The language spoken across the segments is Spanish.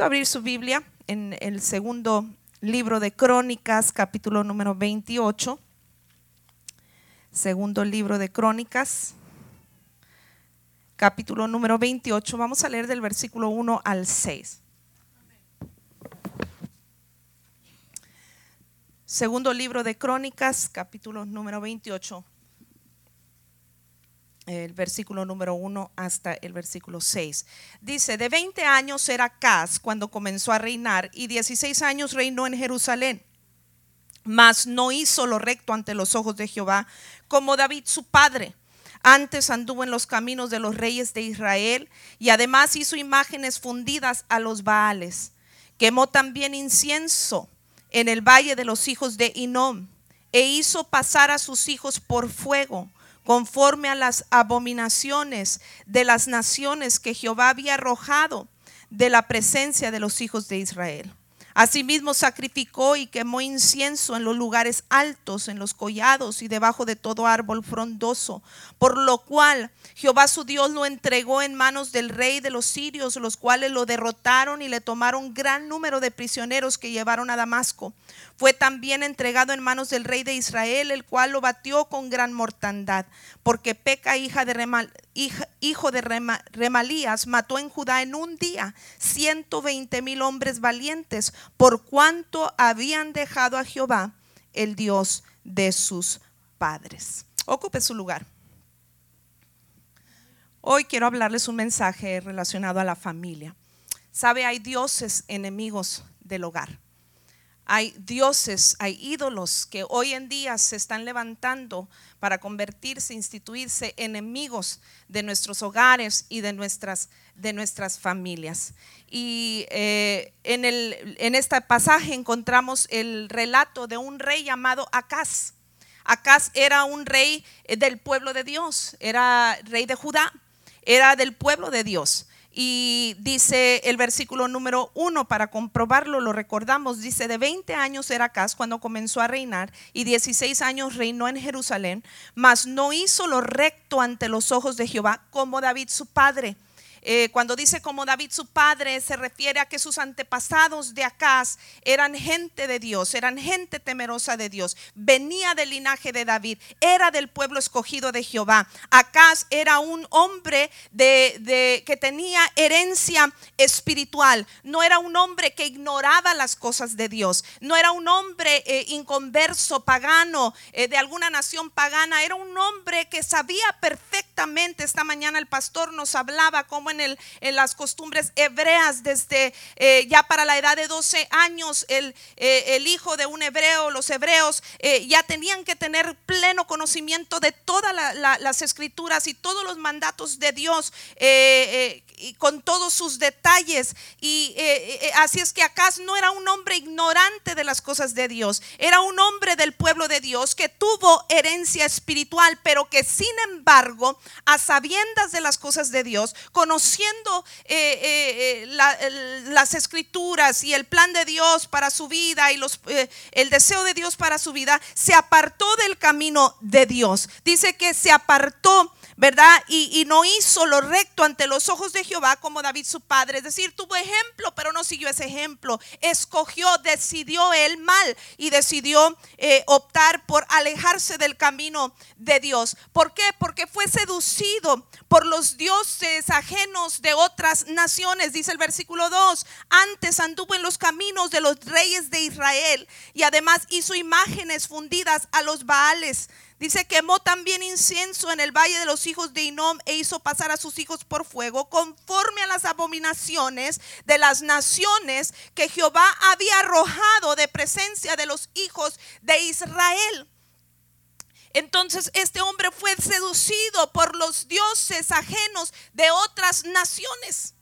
invito a abrir su Biblia en el segundo libro de Crónicas, capítulo número 28. Segundo libro de Crónicas, capítulo número 28. Vamos a leer del versículo 1 al 6. Segundo libro de Crónicas, capítulo número 28 el versículo número 1 hasta el versículo 6. Dice, de 20 años era Cas cuando comenzó a reinar y 16 años reinó en Jerusalén. Mas no hizo lo recto ante los ojos de Jehová como David su padre. Antes anduvo en los caminos de los reyes de Israel y además hizo imágenes fundidas a los Baales. Quemó también incienso en el valle de los hijos de Inom e hizo pasar a sus hijos por fuego conforme a las abominaciones de las naciones que Jehová había arrojado de la presencia de los hijos de Israel. Asimismo sacrificó y quemó incienso en los lugares altos, en los collados y debajo de todo árbol frondoso, por lo cual Jehová su Dios lo entregó en manos del rey de los sirios, los cuales lo derrotaron y le tomaron gran número de prisioneros que llevaron a Damasco. Fue también entregado en manos del rey de Israel, el cual lo batió con gran mortandad, porque Peca, hija de hijo de Remalías, mató en Judá en un día ciento veinte mil hombres valientes, por cuanto habían dejado a Jehová, el Dios de sus padres. Ocupe su lugar. Hoy quiero hablarles un mensaje relacionado a la familia. Sabe, hay dioses enemigos del hogar. Hay dioses, hay ídolos que hoy en día se están levantando para convertirse, instituirse enemigos de nuestros hogares y de nuestras, de nuestras familias. Y eh, en, el, en este pasaje encontramos el relato de un rey llamado Acaz. Acaz era un rey del pueblo de Dios, era rey de Judá, era del pueblo de Dios. Y dice el versículo número uno, para comprobarlo, lo recordamos, dice, de 20 años era Acaz cuando comenzó a reinar y 16 años reinó en Jerusalén, mas no hizo lo recto ante los ojos de Jehová como David su padre eh, cuando dice como David su padre, se refiere a que sus antepasados de Acaz eran gente de Dios, eran gente temerosa de Dios, venía del linaje de David, era del pueblo escogido de Jehová. Acaz era un hombre de, que tenía herencia espiritual, no era un hombre que ignoraba las cosas de Dios, no era un hombre eh, inconverso, pagano, eh, de alguna nación pagana, era un hombre que sabía perfectamente, esta mañana el pastor nos hablaba en, las costumbres hebreas desde eh, ya para la edad de 12 años, el, eh, el hijo de un hebreo, los hebreos eh, ya tenían que tener pleno conocimiento de todas las escrituras y todos los mandatos de Dios y con todos sus detalles. Y así es que Acaz no era un hombre ignorante de las cosas de Dios, era un hombre del pueblo de Dios que tuvo herencia espiritual, pero que sin embargo, a sabiendas de las cosas de Dios, conociendo eh, eh, eh, las escrituras y el plan de Dios para su vida y los, el deseo de Dios para su vida, se apartó del camino de Dios. Dice que se apartó ¿verdad? Y, no hizo lo recto ante los ojos de Jehová como David su padre. Es decir, tuvo ejemplo, pero no siguió ese ejemplo. Escogió, decidió él mal y decidió eh, optar por alejarse del camino de Dios. ¿Por qué? Porque fue seducido por los dioses ajenos de otras naciones, dice el versículo 2. Antes anduvo en los caminos de los reyes de Israel y además hizo imágenes fundidas a los Baales Dice, quemó también incienso en el valle de los hijos de Inom e hizo pasar a sus hijos por fuego, conforme a las abominaciones de las naciones que Jehová había arrojado de presencia de los hijos de Israel. Entonces este hombre fue seducido por los dioses ajenos de otras naciones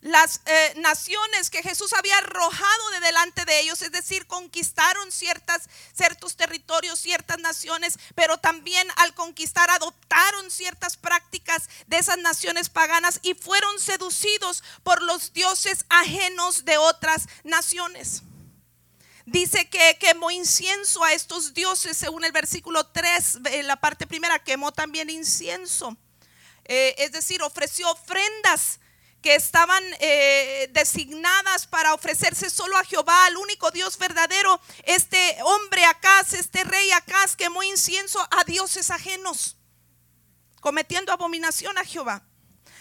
las eh, naciones que Jesús había arrojado de delante de ellos, es decir, conquistaron ciertas, ciertos territorios, ciertas naciones, pero también al conquistar adoptaron ciertas prácticas de esas naciones paganas y fueron seducidos por los dioses ajenos de otras naciones. Dice que quemó incienso a estos dioses, según el versículo 3, en la parte primera, quemó también incienso. Eh, es decir, ofreció ofrendas que estaban eh, designadas para ofrecerse solo a Jehová, al único Dios verdadero, este hombre Acaz, este rey Acaz quemó incienso a dioses ajenos, cometiendo abominación a Jehová.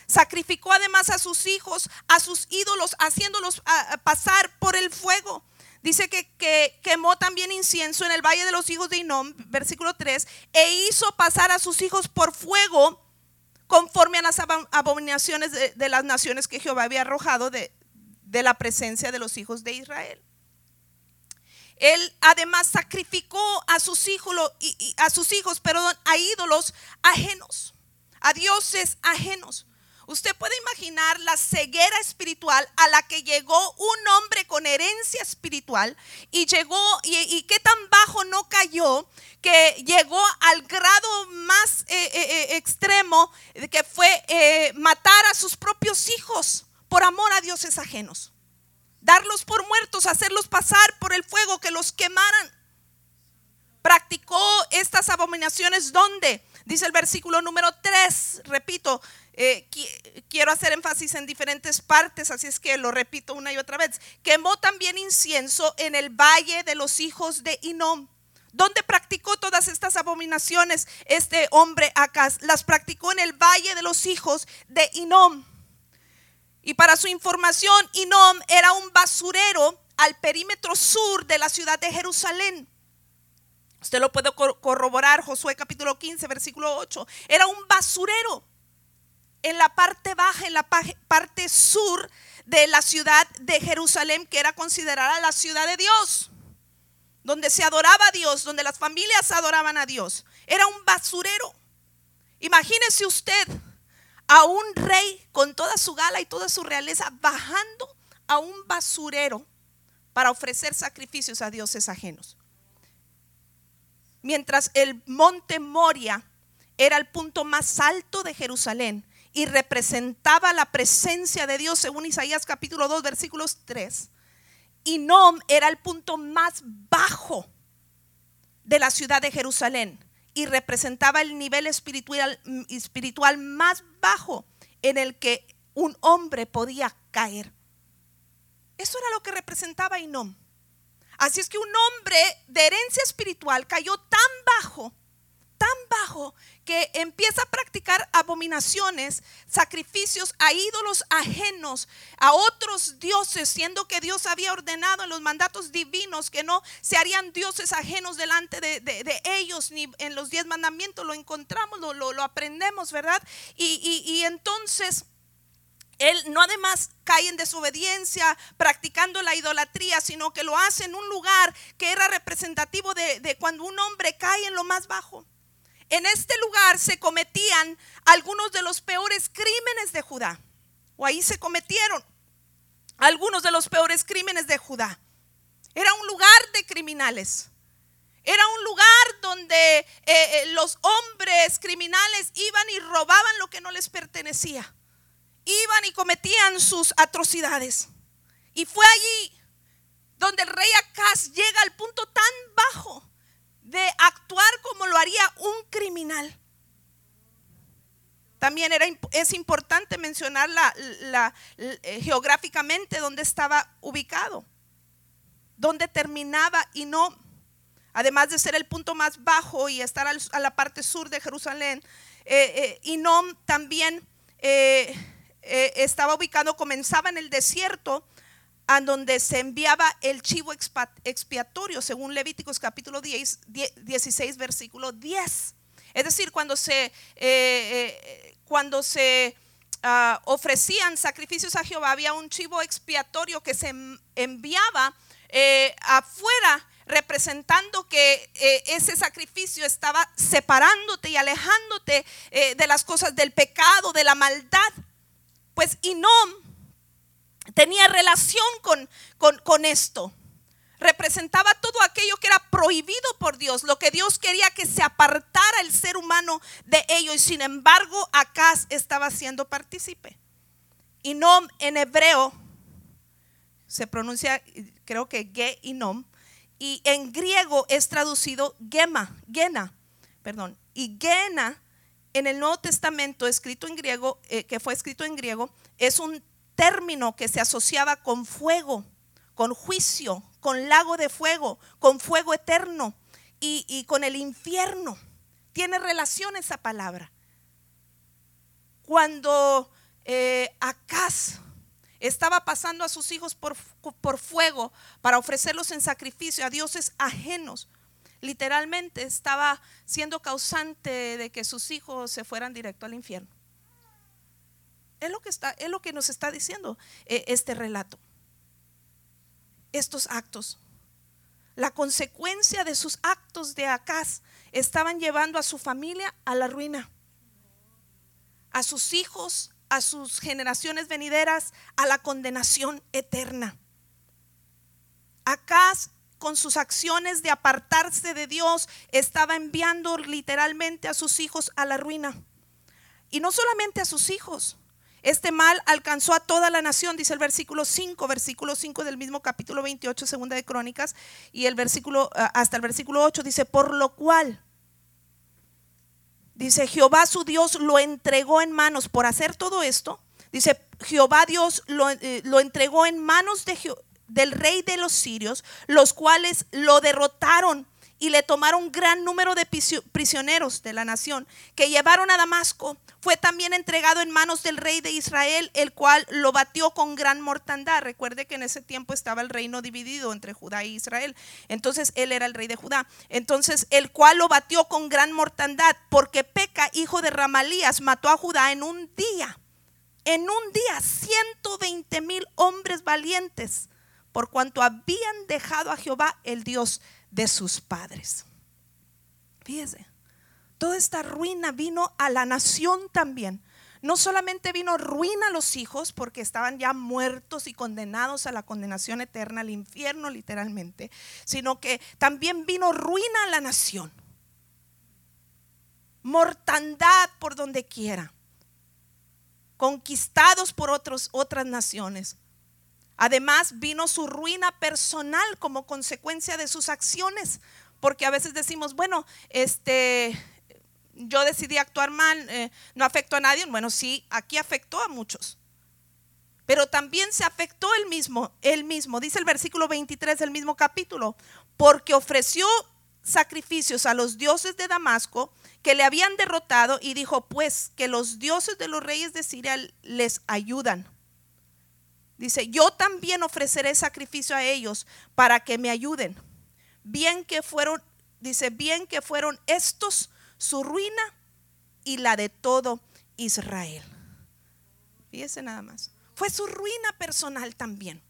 Sacrificó además a sus hijos, a sus ídolos, haciéndolos pasar por el fuego. Dice que, que, quemó también incienso en el valle de los hijos de Inom, versículo 3, e hizo pasar a sus hijos por fuego conforme a las abominaciones de, las naciones que Jehová había arrojado de, la presencia de los hijos de Israel. Él además sacrificó a sus hijos, a sus hijos, perdón, a ídolos ajenos, a dioses ajenos. Usted puede imaginar la ceguera espiritual a la que llegó un hombre con herencia espiritual y llegó y, qué tan bajo no cayó que llegó al grado más eh, eh, eh, extremo que fue matar a sus propios hijos por amor a dioses ajenos. Darlos por muertos, hacerlos pasar por el fuego, que los quemaran. Practicó estas abominaciones donde, dice el versículo número 3, repito, eh, quiero hacer énfasis en diferentes partes, así es que lo repito una y otra vez. Quemó también incienso en el valle de los hijos de Inom. ¿Dónde practicó todas estas abominaciones este hombre acá? Las practicó en el valle de los hijos de Inom. Y para su información, Inom era un basurero al perímetro sur de la ciudad de Jerusalén. Usted lo puede corroborar, Josué capítulo 15, versículo 8. Era un basurero en la parte baja, en la parte sur de la ciudad de Jerusalén, que era considerada la ciudad de Dios, donde se adoraba a Dios, donde las familias adoraban a Dios. Era un basurero. Imagínese usted a un rey con toda su gala y toda su realeza bajando a un basurero para ofrecer sacrificios a dioses ajenos. Mientras el monte Moria era el punto más alto de Jerusalén, y representaba la presencia de Dios según Isaías capítulo 2 versículos 3. Y Nom era el punto más bajo de la ciudad de Jerusalén y representaba el nivel espiritual, espiritual más bajo en el que un hombre podía caer. Eso era lo que representaba Inom. Así es que un hombre de herencia espiritual cayó tan bajo tan bajo que empieza a practicar abominaciones, sacrificios a ídolos ajenos, a otros dioses, siendo que Dios había ordenado en los mandatos divinos que no se harían dioses ajenos delante de, ellos, ni en los diez mandamientos lo encontramos, lo, lo, aprendemos, ¿verdad? Y, y entonces... Él no además cae en desobediencia practicando la idolatría, sino que lo hace en un lugar que era representativo de, cuando un hombre cae en lo más bajo. En este lugar se cometían algunos de los peores crímenes de Judá. O ahí se cometieron algunos de los peores crímenes de Judá. Era un lugar de criminales. Era un lugar donde eh, eh, los hombres criminales iban y robaban lo que no les pertenecía. Iban y cometían sus atrocidades. Y fue allí donde el rey Acaz llega al punto tan bajo de actuar como lo haría un criminal. También era, es importante mencionar la, eh, geográficamente dónde estaba ubicado, dónde terminaba y no, además de ser el punto más bajo y estar a la parte sur de Jerusalén, eh, eh también eh, estaba ubicado, comenzaba en el desierto a donde se enviaba el chivo expiatorio, según Levíticos capítulo 10, 16, versículo 10. Es decir, cuando se, eh, eh, cuando se ah, ofrecían sacrificios a Jehová, había un chivo expiatorio que se enviaba eh, afuera representando que ese sacrificio estaba separándote y alejándote de las cosas del pecado, de la maldad. Pues Inom tenía relación con, con, esto. Representaba todo aquello que era prohibido por Dios, lo que Dios quería que se apartara el ser humano de ello. Y sin embargo, Acaz estaba siendo partícipe. Y Nom en hebreo se pronuncia, creo que Ge y Nom. Y en griego es traducido Gema, Gena, perdón. Y Gena en el Nuevo Testamento, escrito en griego, eh, que fue escrito en griego, es un término que se asociaba con fuego, con juicio, con lago de fuego, con fuego eterno y, con el infierno. Tiene relación esa palabra. Cuando eh, Acaz estaba pasando a sus hijos por, por fuego para ofrecerlos en sacrificio a dioses ajenos, literalmente estaba siendo causante de que sus hijos se fueran directo al infierno. Es lo que, está, es lo que nos está diciendo eh, este relato. Estos actos. La consecuencia de sus actos de Acaz estaban llevando a su familia a la ruina, a sus hijos, a sus generaciones venideras, a la condenación eterna. Acaz con sus acciones de apartarse de Dios, estaba enviando literalmente a sus hijos a la ruina. Y no solamente a sus hijos. Este mal alcanzó a toda la nación, dice el versículo 5, versículo 5 del mismo capítulo 28, segunda de Crónicas, y el versículo ah, hasta el versículo 8 dice, por lo cual dice Jehová su Dios lo entregó en manos por hacer todo esto. Dice Jehová Dios lo, eh, lo entregó en manos de, del rey de los sirios, los cuales lo derrotaron y le tomaron gran número de prisioneros de la nación que llevaron a Damasco. Fue también entregado en manos del rey de Israel, el cual lo batió con gran mortandad. Recuerde que en ese tiempo estaba el reino dividido entre Judá e Israel. Entonces él era el rey de Judá. Entonces el cual lo batió con gran mortandad, porque Peca, hijo de Ramalías, mató a Judá en un día. En un día, 120 mil hombres valientes por cuanto habían dejado a Jehová, el Dios de sus padres. Fíjese, toda esta ruina vino a la nación también. No solamente vino ruina a los hijos porque estaban ya muertos y condenados a la condenación eterna, al infierno literalmente, sino que también vino ruina a la nación. Mortandad por donde quiera. Conquistados por otras naciones. Además vino su ruina personal como consecuencia de sus acciones, porque a veces decimos, bueno, este, yo decidí actuar mal, eh, no afectó a nadie. Bueno, sí, aquí afectó a muchos. Pero también se afectó él mismo, él mismo. Dice el versículo 23 del mismo capítulo, porque ofreció sacrificios a los dioses de Damasco que le habían derrotado y dijo, pues que los dioses de los reyes de Siria les ayudan. Dice, yo también ofreceré sacrificio a ellos para que me ayuden. Bien que fueron, dice, bien que fueron estos su ruina y la de todo Israel. Fíjese nada más. Fue su ruina personal también.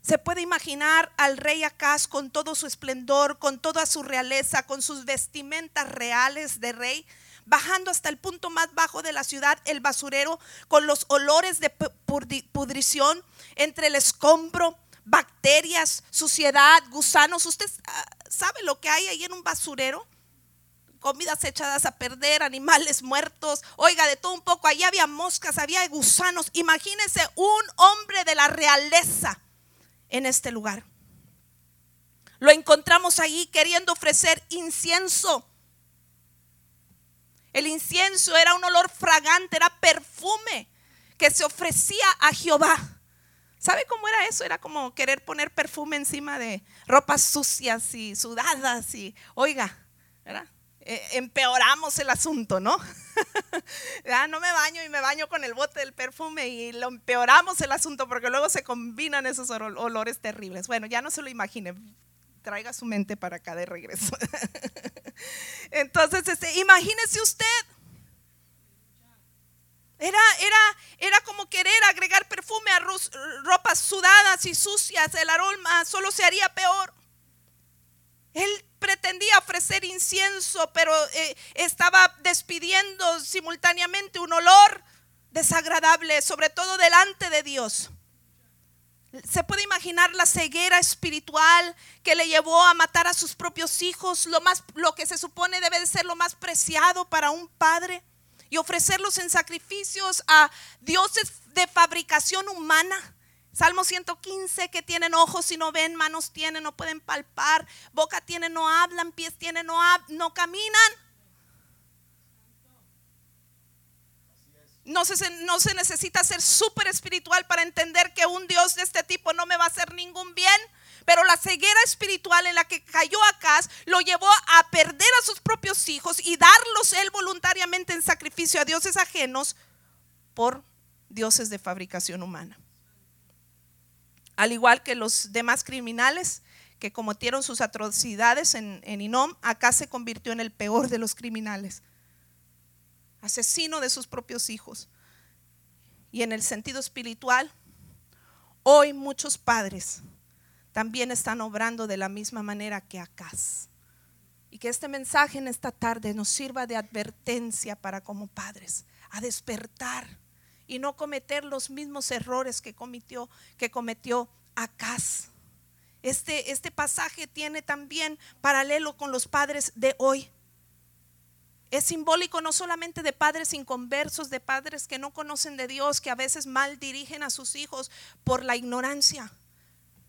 Se puede imaginar al rey Acaz con todo su esplendor, con toda su realeza, con sus vestimentas reales de rey, bajando hasta el punto más bajo de la ciudad, el basurero, con los olores de pudrición entre el escombro, bacterias, suciedad, gusanos. ¿Usted ah, sabe lo que hay ahí en un basurero? comidas echadas a perder, animales muertos, oiga, de todo un poco, allí había moscas, había gusanos. Imagínese un hombre de la realeza en este lugar. Lo encontramos ahí queriendo ofrecer incienso el incienso era un olor fragante, era perfume que se ofrecía a Jehová. ¿Sabe cómo era eso? Era como querer poner perfume encima de ropas sucias y sudadas y, oiga, eh, empeoramos el asunto, ¿no? no me baño y me baño con el bote del perfume y lo empeoramos el asunto porque luego se combinan esos olores terribles. Bueno, ya no se lo imagine, traiga su mente para acá de regreso. Entonces, este, imagínese usted. Era, era, era como querer agregar perfume a ropas sudadas y sucias. El aroma solo se haría peor. Él pretendía ofrecer incienso, pero eh, estaba despidiendo simultáneamente un olor desagradable, sobre todo delante de Dios. Se puede imaginar la ceguera espiritual que le llevó a matar a sus propios hijos, lo, más, lo que se supone debe de ser lo más preciado para un padre, y ofrecerlos en sacrificios a dioses de fabricación humana. Salmo 115, que tienen ojos y no ven, manos tienen, no pueden palpar, boca tienen, no hablan, pies tienen, no, no caminan. No se, no se necesita ser súper espiritual para entender que un Dios de este tipo no me va a hacer ningún bien. Pero la ceguera espiritual en la que cayó Acaz lo llevó a perder a sus propios hijos y darlos él voluntariamente en sacrificio a dioses ajenos por dioses de fabricación humana. Al igual que los demás criminales que cometieron sus atrocidades en, en Inom, acá se convirtió en el peor de los criminales, asesino de sus propios hijos. Y en el sentido espiritual, hoy muchos padres también están obrando de la misma manera que Acaz. Y que este mensaje en esta tarde nos sirva de advertencia para como padres, a despertar y no cometer los mismos errores que cometió, que cometió Acaz. Este, este pasaje tiene también paralelo con los padres de hoy. Es simbólico no solamente de padres inconversos, de padres que no conocen de Dios, que a veces mal dirigen a sus hijos por la ignorancia,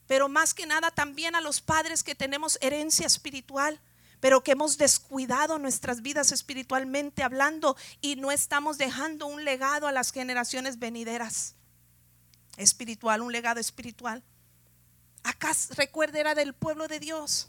pero más que nada también a los padres que tenemos herencia espiritual pero que hemos descuidado nuestras vidas espiritualmente hablando y no estamos dejando un legado a las generaciones venideras. Espiritual, un legado espiritual. Acá recuerda era del pueblo de Dios.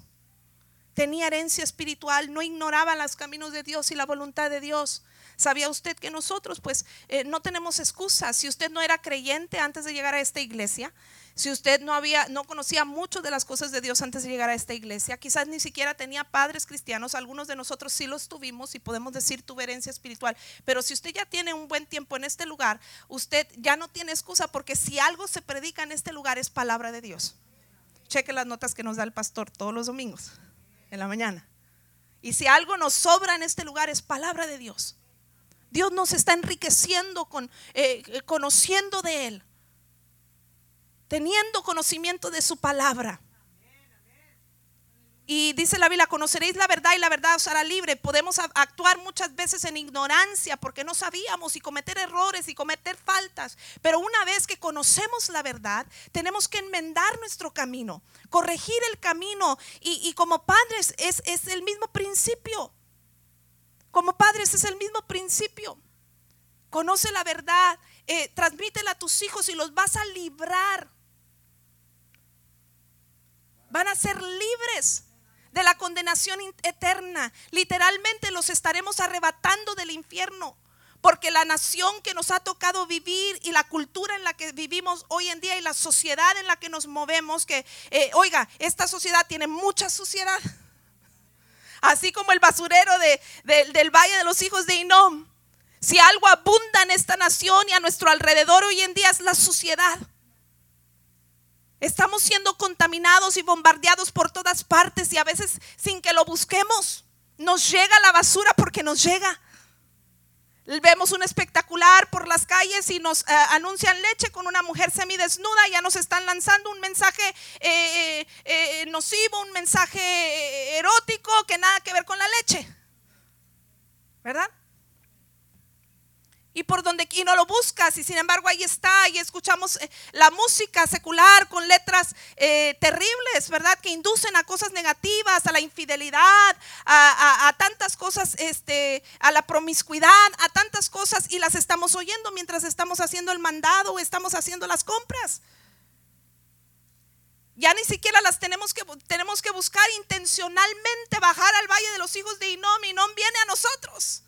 Tenía herencia espiritual, no ignoraba los caminos de Dios y la voluntad de Dios. ¿Sabía usted que nosotros pues eh, no tenemos excusas? Si usted no era creyente antes de llegar a esta iglesia, si usted no había, no conocía mucho de las cosas de Dios antes de llegar a esta iglesia, quizás ni siquiera tenía padres cristianos, algunos de nosotros sí los tuvimos y podemos decir tu herencia espiritual, pero si usted ya tiene un buen tiempo en este lugar, usted ya no tiene excusa porque si algo se predica en este lugar es palabra de Dios. Cheque las notas que nos da el pastor todos los domingos, en la mañana. Y si algo nos sobra en este lugar es palabra de Dios. Dios nos está enriqueciendo con eh, conociendo de Él teniendo conocimiento de su palabra. Y dice la Biblia, conoceréis la verdad y la verdad os hará libre. Podemos actuar muchas veces en ignorancia porque no sabíamos y cometer errores y cometer faltas. Pero una vez que conocemos la verdad, tenemos que enmendar nuestro camino, corregir el camino. Y, como padres es, es el mismo principio. Como padres es el mismo principio. Conoce la verdad, eh, transmítela a tus hijos y los vas a librar van a ser libres de la condenación eterna. Literalmente los estaremos arrebatando del infierno. Porque la nación que nos ha tocado vivir y la cultura en la que vivimos hoy en día y la sociedad en la que nos movemos, que, eh, oiga, esta sociedad tiene mucha suciedad. Así como el basurero del Valle de los Hijos de Inom. Si algo abunda en esta nación y a nuestro alrededor hoy en día es la suciedad. Estamos siendo contaminados y bombardeados por todas partes y a veces sin que lo busquemos. Nos llega la basura porque nos llega. Vemos un espectacular por las calles y nos eh, anuncian leche con una mujer semidesnuda. Ya nos están lanzando un mensaje eh, eh, nocivo, un mensaje erótico que nada que ver con la leche. ¿Verdad? Y por donde y no lo buscas y sin embargo ahí está y escuchamos eh, la música secular con letras eh, terribles, ¿verdad? Que inducen a cosas negativas, a la infidelidad, a, tantas cosas, este, a la promiscuidad, a tantas cosas y las estamos oyendo mientras estamos haciendo el mandado o estamos haciendo las compras. Ya ni siquiera las tenemos que, tenemos que buscar intencionalmente bajar al valle de los hijos de Inom. Inom viene a nosotros.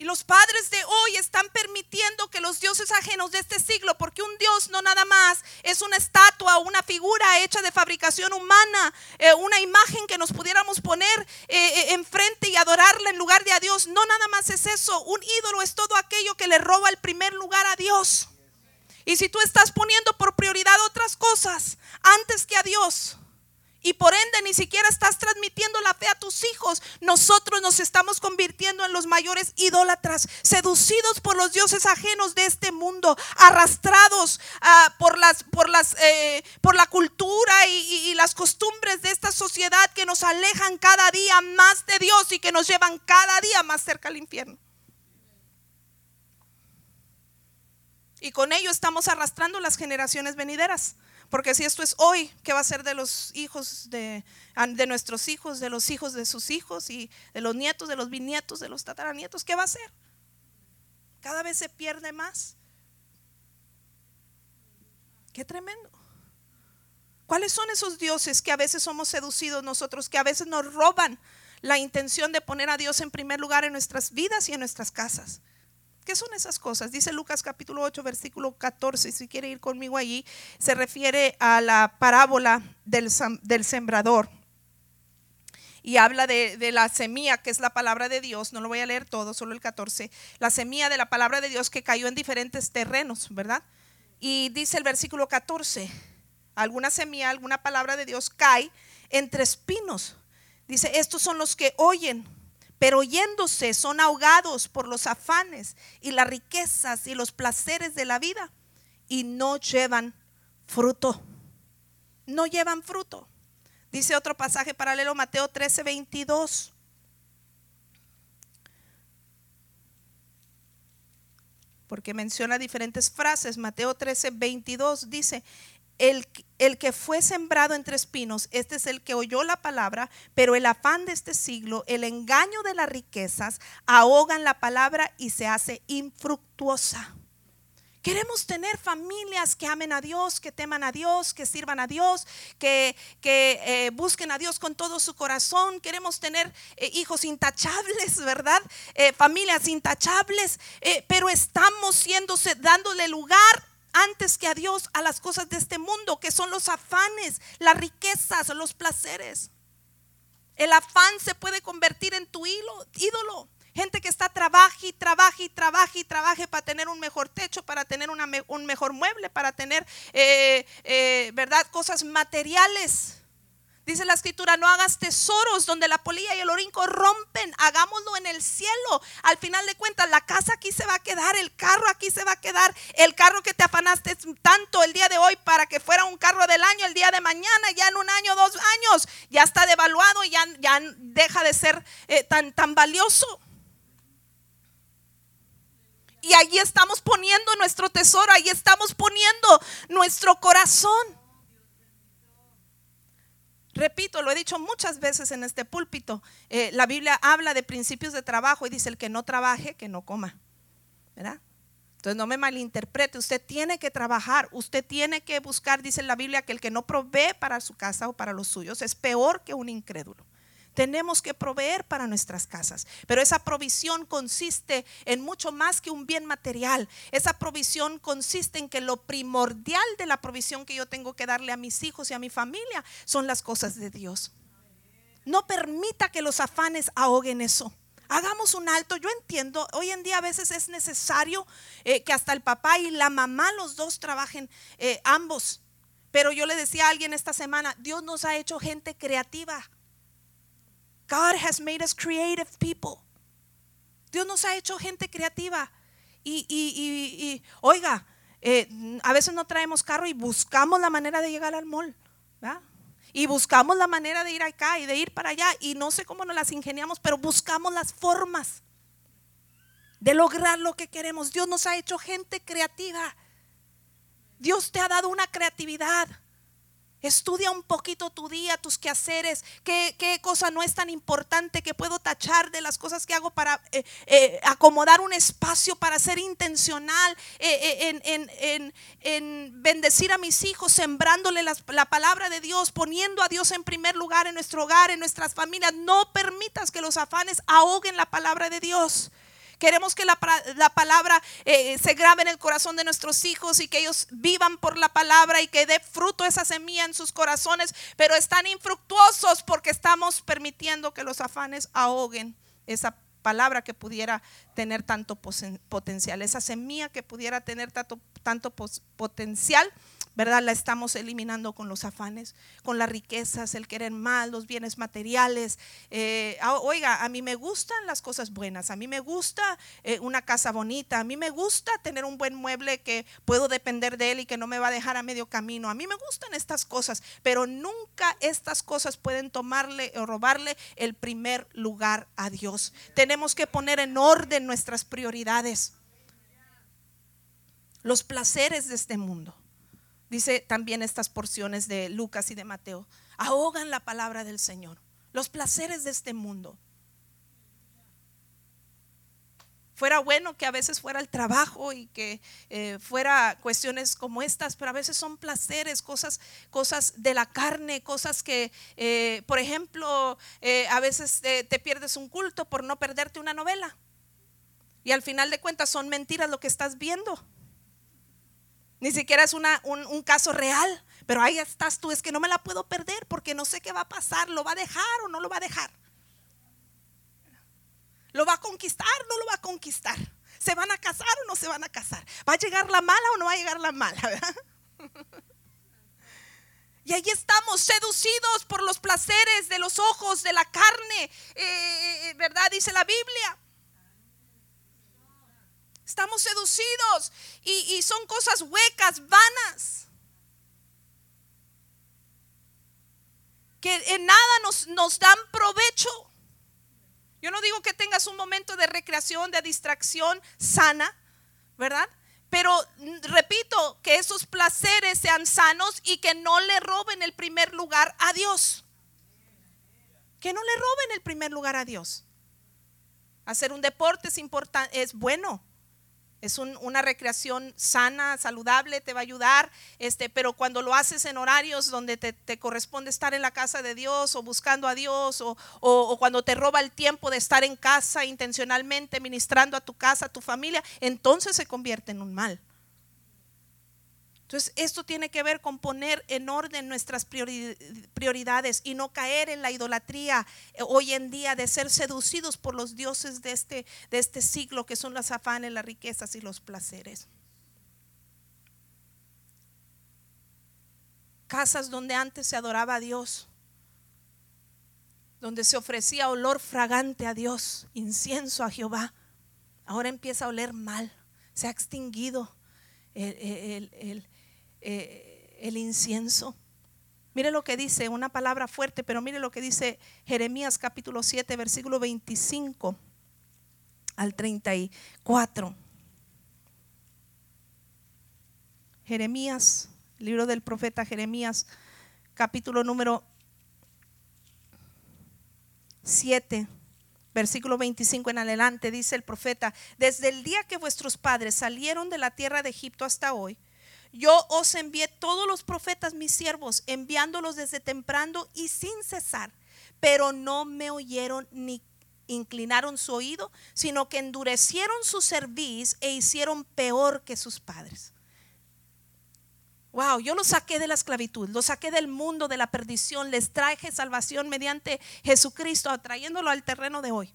Y los padres de hoy están permitiendo que los dioses ajenos de este siglo, porque un dios no nada más es una estatua, una figura hecha de fabricación humana, eh, una imagen que nos pudiéramos poner eh, eh, enfrente y adorarla en lugar de a Dios. No nada más es eso. Un ídolo es todo aquello que le roba el primer lugar a Dios. Y si tú estás poniendo por prioridad otras cosas antes que a Dios, y por ende ni siquiera estás transmitiendo la fe a tus hijos. Nosotros nos estamos convirtiendo en los mayores idólatras, seducidos por los dioses ajenos de este mundo, arrastrados ah, por, las, por, las, eh, por la cultura y, y las costumbres de esta sociedad que nos alejan cada día más de Dios y que nos llevan cada día más cerca al infierno. Y con ello estamos arrastrando las generaciones venideras Porque si esto es hoy, ¿qué va a ser de los hijos de, de nuestros hijos, de los hijos de sus hijos y de los nietos, de los bisnietos, de los tataranietos? ¿Qué va a ser? Cada vez se pierde más. Qué tremendo. ¿Cuáles son esos dioses que a veces somos seducidos nosotros, que a veces nos roban la intención de poner a Dios en primer lugar en nuestras vidas y en nuestras casas? ¿Qué son esas cosas? Dice Lucas capítulo 8, versículo 14, si quiere ir conmigo allí, se refiere a la parábola del, sembrador. Y habla de, de, la semilla, que es la palabra de Dios, no lo voy a leer todo, solo el 14, la semilla de la palabra de Dios que cayó en diferentes terrenos, ¿verdad? Y dice el versículo 14, alguna semilla, alguna palabra de Dios cae entre espinos. Dice, estos son los que oyen, pero oyéndose son ahogados por los afanes y las riquezas y los placeres de la vida y no llevan fruto. No llevan fruto. Dice otro pasaje paralelo, Mateo 13, 22. Porque menciona diferentes frases. Mateo 13, 22 dice, el, que fue sembrado entre espinos, este es el que oyó la palabra, pero el afán de este siglo, el engaño de las riquezas, ahogan la palabra y se hace infructuosa. Queremos tener familias que amen a Dios, que teman a Dios, que sirvan a Dios, que, eh, busquen a Dios con todo su corazón. Queremos tener eh, hijos intachables, ¿verdad? Eh, familias intachables, pero estamos siendo, dándole lugar antes que a Dios a las cosas de este mundo, que son los afanes, las riquezas, los placeres. El afán se puede convertir en tu ídolo. Gente que está trabaje y trabaje y trabaje y trabaje para tener un mejor techo, para tener un mejor mueble, para tener, eh, eh, ¿verdad? Cosas materiales. Dice la escritura, no hagas tesoros donde la polilla y el orinco rompen, hagámoslo en el cielo. Al final de cuentas, la casa aquí se va a quedar, el carro aquí se va a quedar, el carro que te afanaste tanto el día de hoy para que fuera un carro del año, el día de mañana, ya en un año, dos años, ya está devaluado y ya, ya deja de ser eh, tan, tan valioso. Y allí estamos poniendo nuestro tesoro, ahí estamos poniendo nuestro corazón. Repito, lo he dicho muchas veces en este púlpito, eh, la Biblia habla de principios de trabajo y dice el que no trabaje, que no coma. ¿Verdad? Entonces no me malinterprete, usted tiene que trabajar, usted tiene que buscar, dice la Biblia, que el que no provee para su casa o para los suyos es peor que un incrédulo. Tenemos que proveer para nuestras casas, pero esa provisión consiste en mucho más que un bien material. Esa provisión consiste en que lo primordial de la provisión que yo tengo que darle a mis hijos y a mi familia son las cosas de Dios. No permita que los afanes ahoguen eso. Hagamos un alto. Yo entiendo, hoy en día a veces es necesario eh, que hasta el papá y la mamá, los dos, trabajen eh, ambos. Pero yo le decía a alguien esta semana, Dios nos ha hecho gente creativa. God has made us creative people. Dios nos ha hecho gente creativa. Y, oiga, eh, a veces no traemos carro y buscamos la manera de llegar al mall. Y buscamos la manera de ir acá y de ir para allá. Y no sé cómo nos las ingeniamos, pero buscamos las formas de lograr lo que queremos. Dios nos ha hecho gente creativa. Dios te ha dado una creatividad. Estudia un poquito tu día, tus quehaceres, qué, qué, cosa no es tan importante que puedo tachar de las cosas que hago para eh, eh, acomodar un espacio, para ser intencional eh, en, en, bendecir a mis hijos, sembrándole la palabra de Dios, poniendo a Dios en primer lugar en nuestro hogar, en nuestras familias. No permitas que los afanes ahoguen la palabra de Dios. Queremos que la, palabra eh, se grabe en el corazón de nuestros hijos y que ellos vivan por la palabra y que dé fruto esa semilla en sus corazones, pero están infructuosos porque estamos permitiendo que los afanes ahoguen esa palabra que pudiera tener tanto potencial, esa semilla que pudiera tener tanto, tanto potencial ¿verdad? La estamos eliminando con los afanes, con las riquezas, el querer más, los bienes materiales. Eh, ah, oiga, a mí me gustan las cosas buenas, a mí me gusta eh, una casa bonita, a mí me gusta tener un buen mueble que puedo depender de él y que no me va a dejar a medio camino. A mí me gustan estas cosas, pero nunca estas cosas pueden tomarle o robarle el primer lugar a Dios. Tenemos que poner en orden nuestras prioridades, los placeres de este mundo Dice también estas porciones de Lucas y de Mateo, ahogan la palabra del Señor, los placeres de este mundo. Fuera bueno que a veces fuera el trabajo y que eh, fuera cuestiones como estas, pero a veces son placeres, cosas, cosas de la carne, cosas que, eh, por ejemplo, eh, a veces te pierdes un culto por no perderte una novela. Y al final de cuentas son mentiras lo que estás viendo. Ni siquiera es una, un, un, caso real. Pero ahí estás tú, es que no me la puedo perder porque no sé qué va a pasar. ¿Lo va a dejar o no lo va a dejar? ¿Lo va a conquistar no lo va a conquistar? ¿Se van a casar o no se van a casar? ¿Va a llegar la mala o no va a llegar la mala? Y ahí estamos seducidos por los placeres de los ojos, de la carne, eh, eh, ¿verdad? Dice la Biblia. Estamos seducidos y, son cosas huecas, vanas. Que en nada nos, dan provecho. Yo no digo que tengas un momento de recreación, de distracción sana, ¿verdad? Pero repito, que esos placeres sean sanos y que no le roben el primer lugar a Dios. Que no le roben el primer lugar a Dios. Hacer un deporte es es bueno. Es una recreación sana, saludable, te va a ayudar, este, pero cuando lo haces en horarios donde te, corresponde estar en la casa de Dios o buscando a Dios o, o, cuando te roba el tiempo de estar en casa intencionalmente ministrando a tu casa, a tu familia, entonces se convierte en un mal. Entonces, esto tiene que ver con poner en orden nuestras prioridades y no caer en la idolatría eh, hoy en día de ser seducidos por los dioses de este, de este siglo, que son las afanes, las riquezas y los placeres. Casas donde antes se adoraba a Dios, donde se ofrecía olor fragante a Dios, incienso a Jehová, ahora empieza a oler mal, se ha extinguido el, el eh, el incienso. Mire lo que dice, una palabra fuerte, pero mire lo que dice Jeremías capítulo 7, versículo 25 al 34. Jeremías, libro del profeta Jeremías, capítulo número 7, versículo 25 en adelante, dice el profeta, desde el día que vuestros padres salieron de la tierra de Egipto hasta hoy, yo os envié todos los profetas, mis siervos, enviándolos desde temprano y sin cesar, pero no me oyeron ni inclinaron su oído, sino que endurecieron su cerviz e hicieron peor que sus padres. Wow, yo los saqué de la esclavitud, los saqué del mundo de la perdición, les traje salvación mediante Jesucristo, atrayéndolo al terreno de hoy.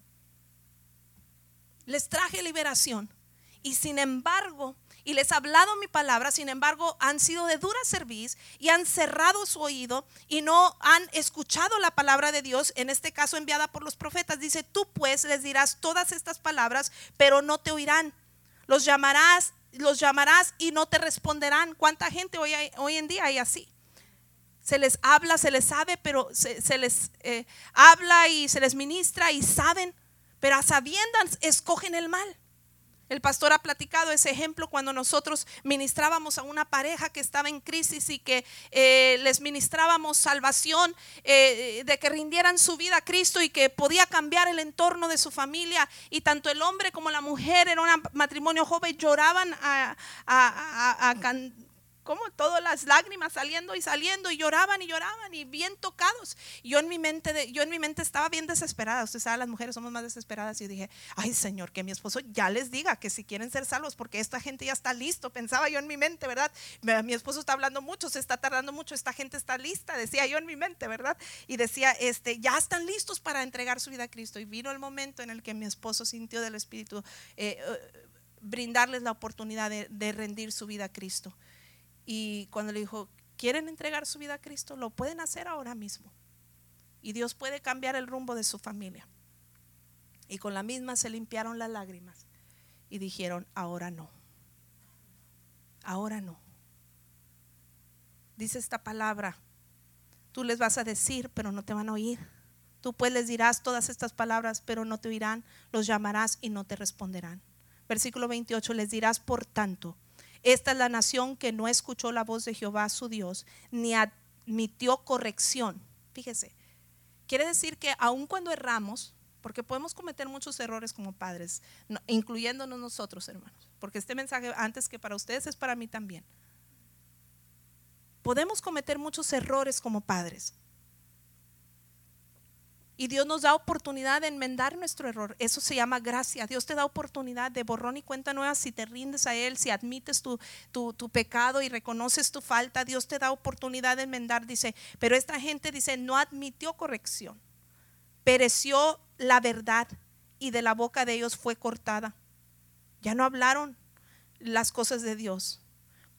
Les traje liberación. Y sin embargo, y les he hablado mi palabra, sin embargo, han sido de dura cerviz y han cerrado su oído y no han escuchado la palabra de Dios, en este caso enviada por los profetas. Dice, tú pues les dirás todas estas palabras, pero no te oirán. Los llamarás, los llamarás y no te responderán. ¿Cuánta gente hoy, en día hay así? Se les habla, se les sabe, pero se, les eh, habla y se les ministra y saben, pero a sabiendas escogen el mal. El pastor ha platicado ese ejemplo cuando nosotros ministrábamos a una pareja que estaba en crisis y que eh, les ministrábamos salvación, eh, de que rindieran su vida a Cristo y que podía cambiar el entorno de su familia. Y tanto el hombre como la mujer, en un matrimonio joven, lloraban a, a, a, como todas las lágrimas saliendo y saliendo y lloraban y lloraban y bien tocados. Yo en mi mente, yo en mi mente estaba bien desesperada. Usted sabe, las mujeres somos más desesperadas. Y dije, ay Señor, que mi esposo ya les diga que si quieren ser salvos, porque esta gente ya está listo. Pensaba yo en mi mente, ¿verdad? Mi esposo está hablando mucho, se está tardando mucho, esta gente está lista, decía yo en mi mente, ¿verdad? Y decía, este, ya están listos para entregar su vida a Cristo. Y vino el momento en el que mi esposo sintió del Espíritu eh, eh, brindarles la oportunidad de rendir su vida a Cristo. Y cuando le dijo, ¿quieren entregar su vida a Cristo? Lo pueden hacer ahora mismo. Y Dios puede cambiar el rumbo de su familia. Y con la misma se limpiaron las lágrimas y dijeron, ahora no. Ahora no. Dice esta palabra, tú les vas a decir, pero no te van a oír. Tú pues les dirás todas estas palabras, pero no te oirán. Los llamarás y no te responderán. Versículo 28, les dirás, por tanto, Esta es la nación que no escuchó la voz de Jehová su Dios, ni admitió corrección. Fíjese, quiere decir que aun cuando erramos, porque podemos cometer muchos errores como padres, incluyéndonos nosotros, hermanos, porque este mensaje antes que para ustedes es para mí también. Podemos cometer muchos errores como padres. Y Dios nos da oportunidad de enmendar nuestro error. Eso se llama gracia. Dios te da oportunidad de borrón y cuenta nueva si te rindes a Él, si admites tu, tu, pecado y reconoces tu falta. Dios te da oportunidad de enmendar. Dice, pero esta gente dice, no admitió corrección. Pereció la verdad y de la boca de ellos fue cortada. Ya no hablaron las cosas de Dios.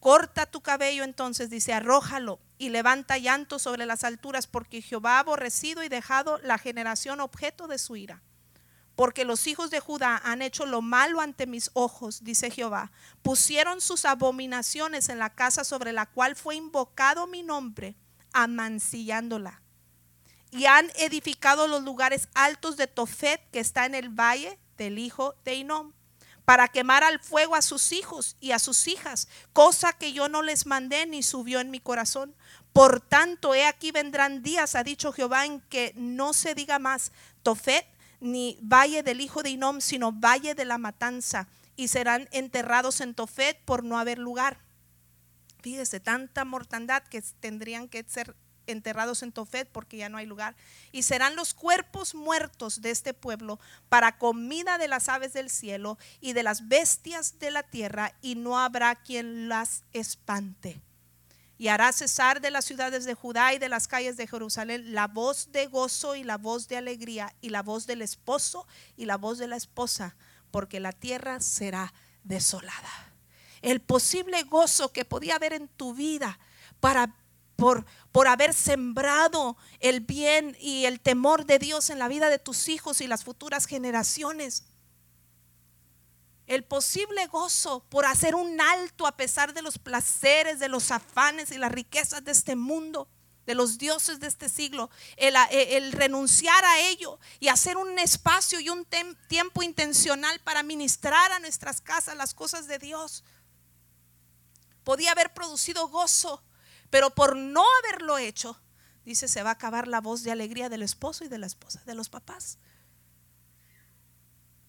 Corta tu cabello entonces, dice, arrójalo y levanta llanto sobre las alturas, porque Jehová ha aborrecido y dejado la generación objeto de su ira. Porque los hijos de Judá han hecho lo malo ante mis ojos, dice Jehová. Pusieron sus abominaciones en la casa sobre la cual fue invocado mi nombre, amancillándola y han edificado los lugares altos de Tofet que está en el valle del hijo de Inom para quemar al fuego a sus hijos y a sus hijas, cosa que yo no les mandé ni subió en mi corazón. Por tanto, he aquí vendrán días, ha dicho Jehová, en que no se diga más Tofet ni valle del hijo de Inom, sino valle de la matanza, y serán enterrados en Tofet por no haber lugar. Fíjese, tanta mortandad que tendrían que ser enterrados en Tofet porque ya no hay lugar. Y serán los cuerpos muertos de este pueblo para comida de las aves del cielo y de las bestias de la tierra, y no habrá quien las espante. Y hará cesar de las ciudades de Judá y de las calles de Jerusalén la voz de gozo y la voz de alegría y la voz del esposo y la voz de la esposa, porque la tierra será desolada. El posible gozo que podía haber en tu vida para por, por haber sembrado el bien y el temor de Dios en la vida de tus hijos y las futuras generaciones. El posible gozo por hacer un alto a pesar de los placeres, de los afanes y las riquezas de este mundo, de los dioses de este siglo. El, el renunciar a ello y hacer un espacio y un tiempo intencional para ministrar a nuestras casas las cosas de Dios. Podía haber producido gozo pero por no haberlo hecho, dice, se va a acabar la voz de alegría del esposo y de la esposa, de los papás.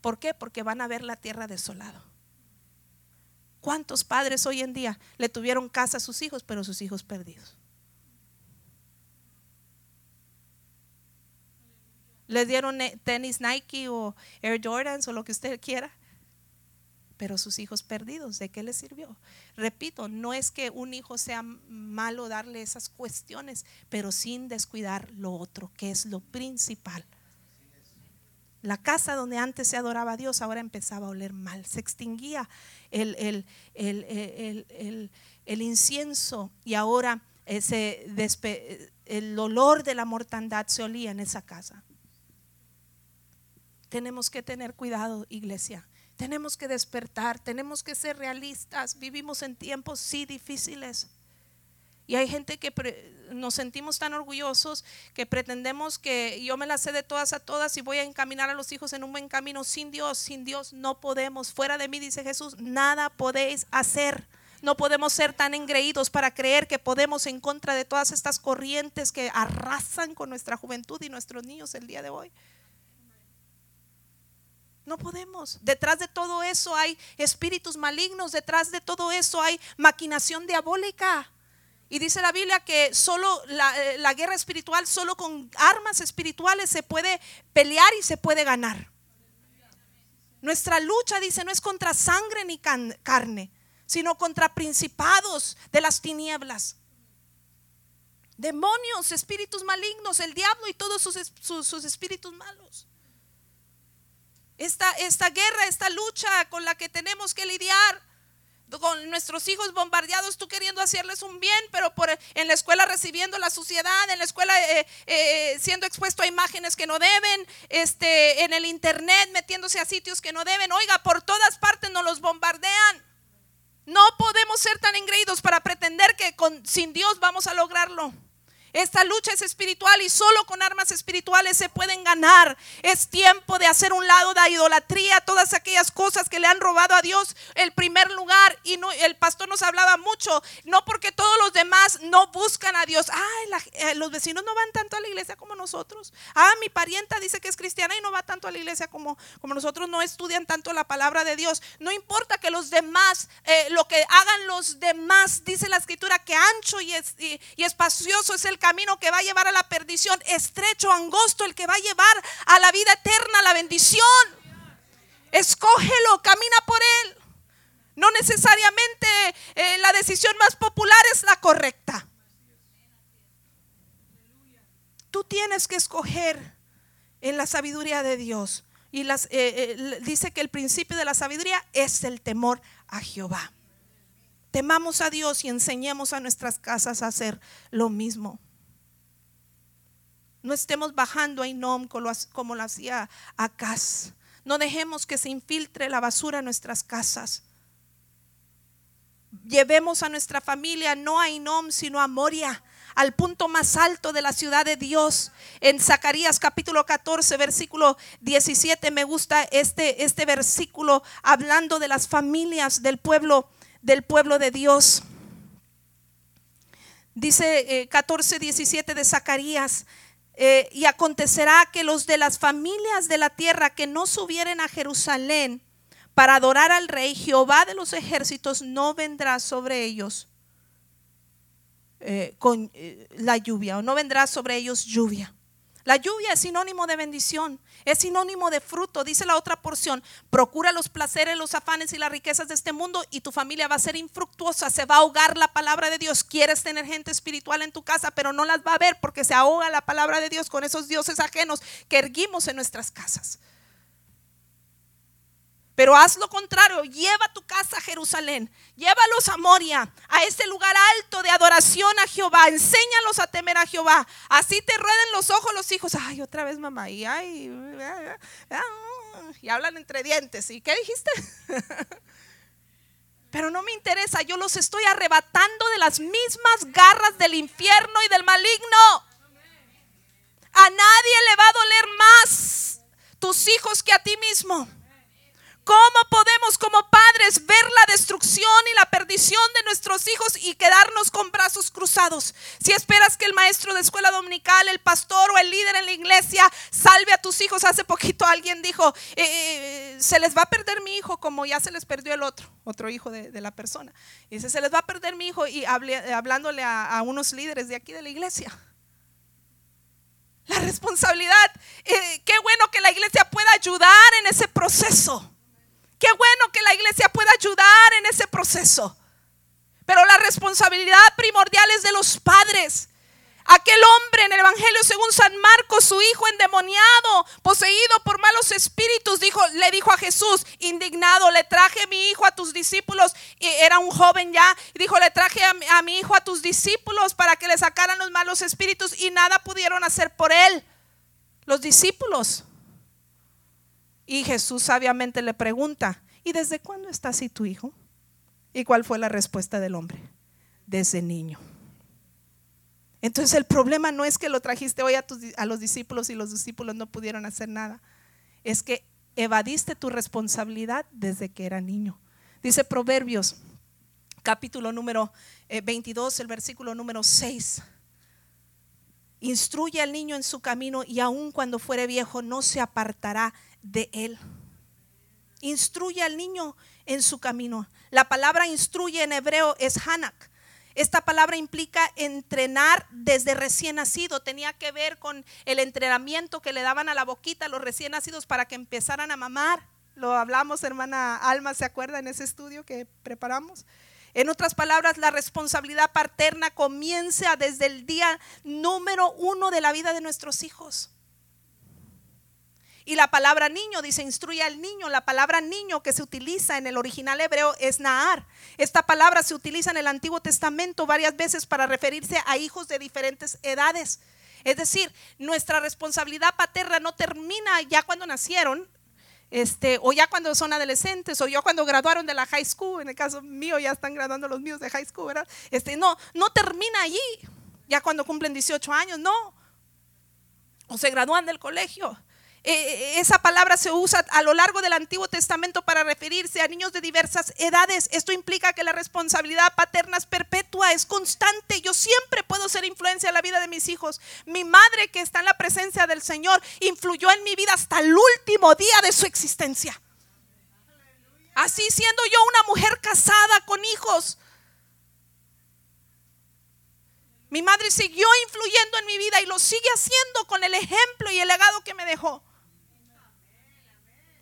¿Por qué? Porque van a ver la tierra desolada. ¿Cuántos padres hoy en día le tuvieron casa a sus hijos, pero sus hijos perdidos? Le dieron tenis Nike o Air Jordans o lo que usted quiera pero sus hijos perdidos, ¿de qué les sirvió? Repito, no es que un hijo sea malo darle esas cuestiones, pero sin descuidar lo otro, que es lo principal. La casa donde antes se adoraba a Dios ahora empezaba a oler mal, se extinguía el, incienso y ahora ese el olor de la mortandad se olía en esa casa. Tenemos que tener cuidado, iglesia. Tenemos que despertar, tenemos que ser realistas. Vivimos en tiempos sí difíciles. Y hay gente que nos sentimos tan orgullosos que pretendemos que yo me la sé de todas a todas y voy a encaminar a los hijos en un buen camino. Sin Dios, sin Dios no podemos. Fuera de mí, dice Jesús, nada podéis hacer. No podemos ser tan engreídos para creer que podemos en contra de todas estas corrientes que arrasan con nuestra juventud y nuestros niños el día de hoy. No podemos. Detrás de todo eso hay espíritus malignos, detrás de todo eso hay maquinación diabólica. Y dice la Biblia que solo eh, la, guerra espiritual, solo con armas espirituales se puede pelear y se puede ganar. Nuestra lucha, dice, no es contra sangre ni carne, sino contra principados de las tinieblas. Demonios, espíritus malignos, el diablo y todos sus espíritus malos esta, esta guerra, esta lucha con la que tenemos que lidiar con nuestros hijos bombardeados, tú queriendo hacerles un bien, pero por, en la escuela recibiendo la suciedad, en la escuela eh, eh, siendo expuesto a imágenes que no deben, este, en el internet metiéndose a sitios que no deben. Oiga, por todas partes nos los bombardean. No podemos ser tan engreídos para pretender que con, sin Dios vamos a lograrlo. Esta lucha es espiritual y solo con armas espirituales se pueden ganar. Es tiempo de hacer un lado de idolatría, todas aquellas cosas que le han robado a Dios el primer lugar. Y no, el pastor nos hablaba mucho, no porque todos los demás no buscan a Dios. Ay, eh, los vecinos no van tanto a la iglesia como nosotros. Ah, mi parienta dice que es cristiana y no va tanto a la iglesia como, como nosotros, no estudian tanto la palabra de Dios. No importa que los demás, eh, lo que hagan los demás, dice la escritura, que ancho y, y espacioso es el camino que va a llevar a la perdición, estrecho, angosto, el que va a llevar a la vida eterna, la bendición. Escógelo, camina por él. No necesariamente eh, la decisión más popular es la correcta. Tú tienes que escoger en la sabiduría de Dios. Y las, eh, eh, dice que el principio de la sabiduría es el temor a Jehová. Temamos a Dios y enseñemos a nuestras casas a hacer lo mismo. No estemos bajando a Inom como lo hacía Acaz. No dejemos que se infiltre la basura en nuestras casas. Llevemos a nuestra familia no a Inom, sino a Moria, al punto más alto de la ciudad de Dios. En Zacarías capítulo 14, versículo 17, me gusta este, este versículo hablando de las familias del pueblo, del pueblo de Dios. Dice 14, eh, 17 de Zacarías, eh, y acontecerá que los de las familias de la tierra que no subieren a Jerusalén para adorar al rey, Jehová de los ejércitos no vendrá sobre ellos eh, con eh, la lluvia, o no vendrá sobre ellos lluvia. La lluvia es sinónimo de bendición, es sinónimo de fruto. Dice la otra porción, procura los placeres, los afanes y las riquezas de este mundo y tu familia va a ser infructuosa, se va a ahogar la palabra de Dios. Quieres tener gente espiritual en tu casa, pero no las va a ver porque se ahoga la palabra de Dios con esos dioses ajenos que erguimos en nuestras casas. Pero haz lo contrario, lleva tu casa a Jerusalén, llévalos a Moria, a ese lugar alto de adoración a Jehová, enséñalos a temer a Jehová. Así te rueden los ojos los hijos. Ay, otra vez mamá, y ay, y hablan entre dientes. ¿Y qué dijiste? Pero no me interesa, yo los estoy arrebatando de las mismas garras del infierno y del maligno. A nadie le va a doler más tus hijos que a ti mismo. ¿Cómo podemos como padres ver la destrucción y la perdición de nuestros hijos y quedarnos con brazos cruzados? Si esperas que el maestro de escuela dominical, el pastor o el líder en la iglesia salve a tus hijos, hace poquito alguien dijo, eh, eh, se les va a perder mi hijo como ya se les perdió el otro, otro hijo de, la persona. Y dice, se les va a perder mi hijo y hablándole a, unos líderes de aquí de la iglesia. La responsabilidad, eh, qué bueno que la iglesia pueda ayudar en ese proceso. Qué bueno que la iglesia pueda ayudar en ese proceso. Pero la responsabilidad primordial es de los padres. Aquel hombre en el Evangelio según San Marcos, su hijo endemoniado, poseído por malos espíritus, dijo, le dijo a Jesús, indignado, le traje mi hijo a tus discípulos. Y era un joven ya. Dijo, le traje a mi hijo a tus discípulos para que le sacaran los malos espíritus. Y nada pudieron hacer por él. Los discípulos. Y Jesús sabiamente le pregunta, ¿y desde cuándo está así tu hijo? ¿Y cuál fue la respuesta del hombre? Desde niño. Entonces el problema no es que lo trajiste hoy a, los discípulos y los discípulos no pudieron hacer nada. Es que evadiste tu responsabilidad desde que era niño. Dice Proverbios, capítulo número 22, eh, el versículo número 6. Instruye al niño en su camino y aun cuando fuere viejo no se apartará de él. Instruye al niño en su camino. La palabra instruye en hebreo es hanak. Esta palabra implica entrenar desde recién nacido. Tenía que ver con el entrenamiento que le daban a la boquita a los recién nacidos para que empezaran a mamar. Lo hablamos, hermana Alma, ¿se acuerda en ese estudio que preparamos? En otras palabras, la responsabilidad paterna comienza desde el día número uno de la vida de nuestros hijos. Y la palabra niño dice, instruye al niño. La palabra niño que se utiliza en el original hebreo es Naar. Esta palabra se utiliza en el Antiguo Testamento varias veces para referirse a hijos de diferentes edades. Es decir, nuestra responsabilidad paterna no termina ya cuando nacieron, este, o ya cuando son adolescentes, o ya cuando graduaron de la high school, en el caso mío ya están graduando los míos de high school, ¿verdad? Este, no, no termina allí. ya cuando cumplen 18 años, no. O se gradúan del colegio. Eh, eh, esa palabra se usa a lo largo del Antiguo Testamento para referirse a niños de diversas edades. Esto implica que la responsabilidad paterna es perpetua, es constante. Yo siempre puedo ser influencia en la vida de mis hijos. Mi madre, que está en la presencia del Señor, influyó en mi vida hasta el último día de su existencia. Así siendo yo una mujer casada con hijos. Mi madre siguió influyendo en mi vida y lo sigue haciendo con el ejemplo y el legado que me dejó.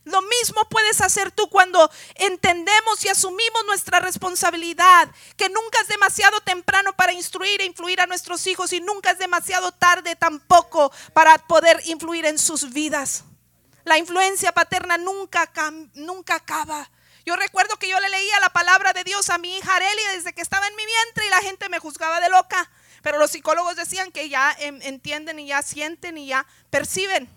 Lo mismo puedes hacer tú cuando entendemos y asumimos nuestra responsabilidad, que nunca es demasiado temprano para instruir e influir a nuestros hijos y nunca es demasiado tarde tampoco para poder influir en sus vidas. La influencia paterna nunca, nunca acaba. Yo recuerdo que yo le leía la palabra de Dios a mi hija Arelia desde que estaba en mi vientre y la gente me juzgaba de loca. Pero los psicólogos decían que ya entienden y ya sienten y ya perciben.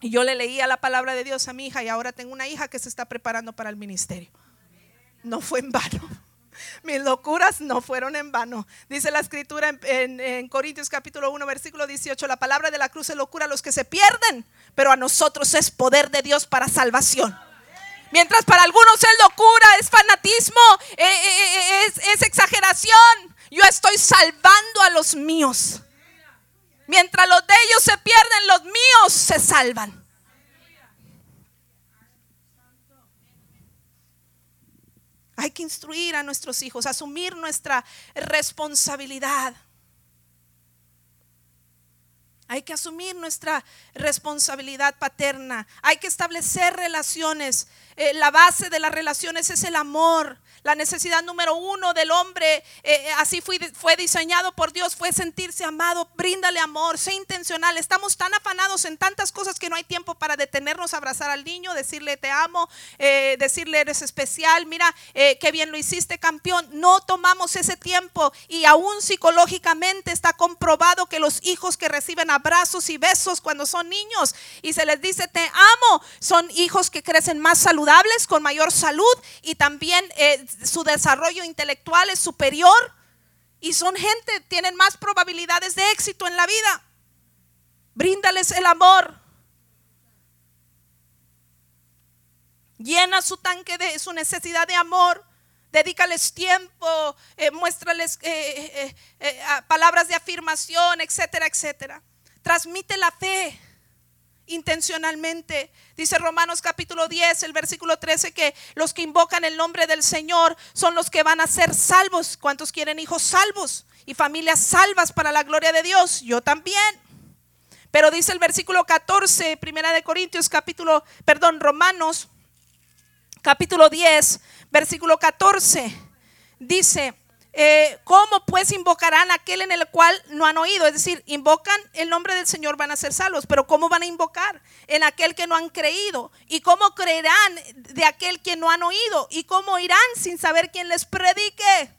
Y yo le leía la palabra de Dios a mi hija y ahora tengo una hija que se está preparando para el ministerio. No fue en vano. Mis locuras no fueron en vano. Dice la escritura en, Corintios capítulo 1, versículo 18, la palabra de la cruz es locura a los que se pierden, pero a nosotros es poder de Dios para salvación. Mientras para algunos es locura, es fanatismo, eh, eh, eh, es exageración, yo estoy salvando a los míos. Mientras los de ellos se pierden, los míos se salvan. Hay que instruir a nuestros hijos, asumir nuestra responsabilidad. Hay que asumir nuestra responsabilidad paterna. Hay que establecer relaciones. Eh, la base de las relaciones es el amor. La necesidad número uno del hombre, eh, eh, así fue, fue diseñado por Dios, fue sentirse amado. Bríndale amor, sé intencional. Estamos tan afanados en tantas cosas que no hay tiempo para detenernos, abrazar al niño, decirle te amo, eh, decirle eres especial, mira qué bien lo hiciste campeón. No tomamos ese tiempo y aún psicológicamente está comprobado que los hijos que reciben abrazos y besos cuando son niños y se les dice te amo, son hijos que crecen más saludables, con mayor salud y también su desarrollo intelectual es superior y son gente, tienen más probabilidades de éxito en la vida. Bríndales el amor. Llena su tanque de su necesidad de amor. Dedícales tiempo, eh, muéstrales eh, eh, palabras de afirmación, etcétera, etcétera. Transmite la fe intencionalmente. Dice Romanos capítulo 10, el versículo 13, que los que invocan el nombre del Señor son los que van a ser salvos. ¿Cuántos quieren hijos salvos y familias salvas para la gloria de Dios? Yo también. Pero dice el versículo 14, primera de Corintios capítulo, perdón, Romanos capítulo 10, versículo 14. Dice, eh, ¿cómo pues invocarán aquel en el cual no han oído? Es decir, invocan el nombre del Señor, van a ser salvos, pero ¿cómo van a invocar? En aquel que no han creído. ¿Y cómo creerán de aquel que no han oído? ¿Y cómo irán sin saber quién les predique?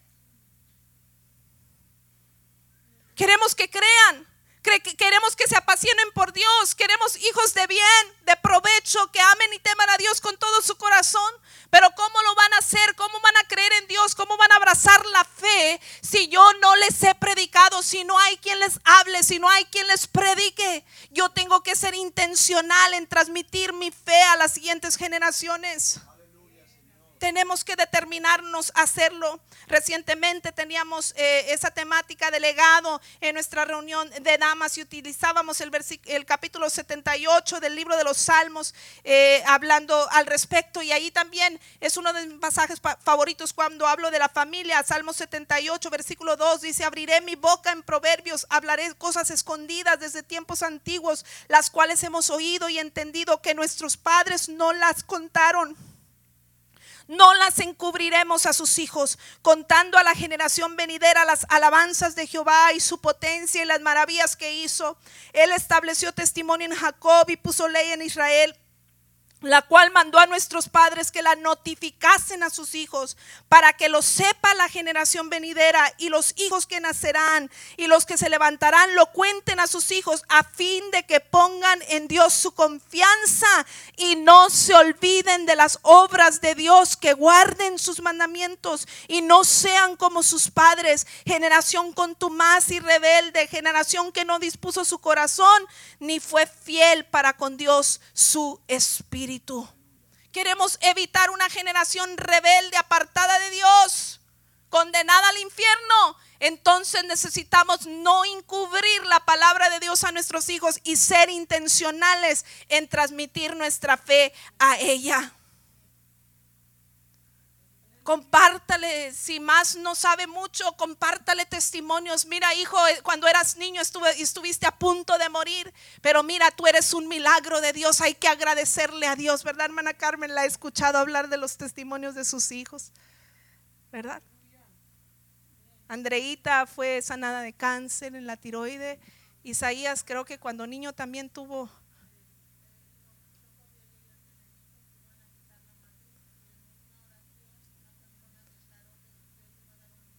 Queremos que crean. Queremos que se apasionen por Dios. Queremos hijos de bien, de provecho, que amen y teman a Dios con todo su corazón. Pero ¿cómo lo van a hacer? ¿Cómo van a creer en Dios? ¿Cómo van a abrazar la fe si yo no les he predicado? Si no hay quien les hable, si no hay quien les predique. Yo tengo que ser intencional en transmitir mi fe a las siguientes generaciones. Tenemos que determinarnos a hacerlo. Recientemente teníamos eh, esa temática de legado en nuestra reunión de damas y utilizábamos el, el capítulo 78 del libro de los Salmos eh, hablando al respecto. Y ahí también es uno de mis pasajes favoritos cuando hablo de la familia. Salmo 78, versículo 2 dice, abriré mi boca en proverbios, hablaré cosas escondidas desde tiempos antiguos, las cuales hemos oído y entendido que nuestros padres no las contaron no las encubriremos a sus hijos, contando a la generación venidera las alabanzas de Jehová y su potencia y las maravillas que hizo. Él estableció testimonio en Jacob y puso ley en Israel la cual mandó a nuestros padres que la notificasen a sus hijos para que lo sepa la generación venidera y los hijos que nacerán y los que se levantarán lo cuenten a sus hijos a fin de que pongan en Dios su confianza y no se olviden de las obras de Dios, que guarden sus mandamientos y no sean como sus padres, generación contumaz y rebelde, generación que no dispuso su corazón ni fue fiel para con Dios su espíritu. Queremos evitar una generación rebelde, apartada de Dios, condenada al infierno. Entonces necesitamos no encubrir la palabra de Dios a nuestros hijos y ser intencionales en transmitir nuestra fe a ella compártale, si más no sabe mucho, compártale testimonios. Mira, hijo, eh, cuando eras niño estuviste a punto de morir, pero mira, tú eres un milagro de Dios, hay que agradecerle a Dios, ¿verdad, hermana Carmen? La he escuchado hablar de los testimonios de sus hijos, ¿verdad? Andreita fue sanada de cáncer en la tiroide. Isaías creo que cuando niño también tuvo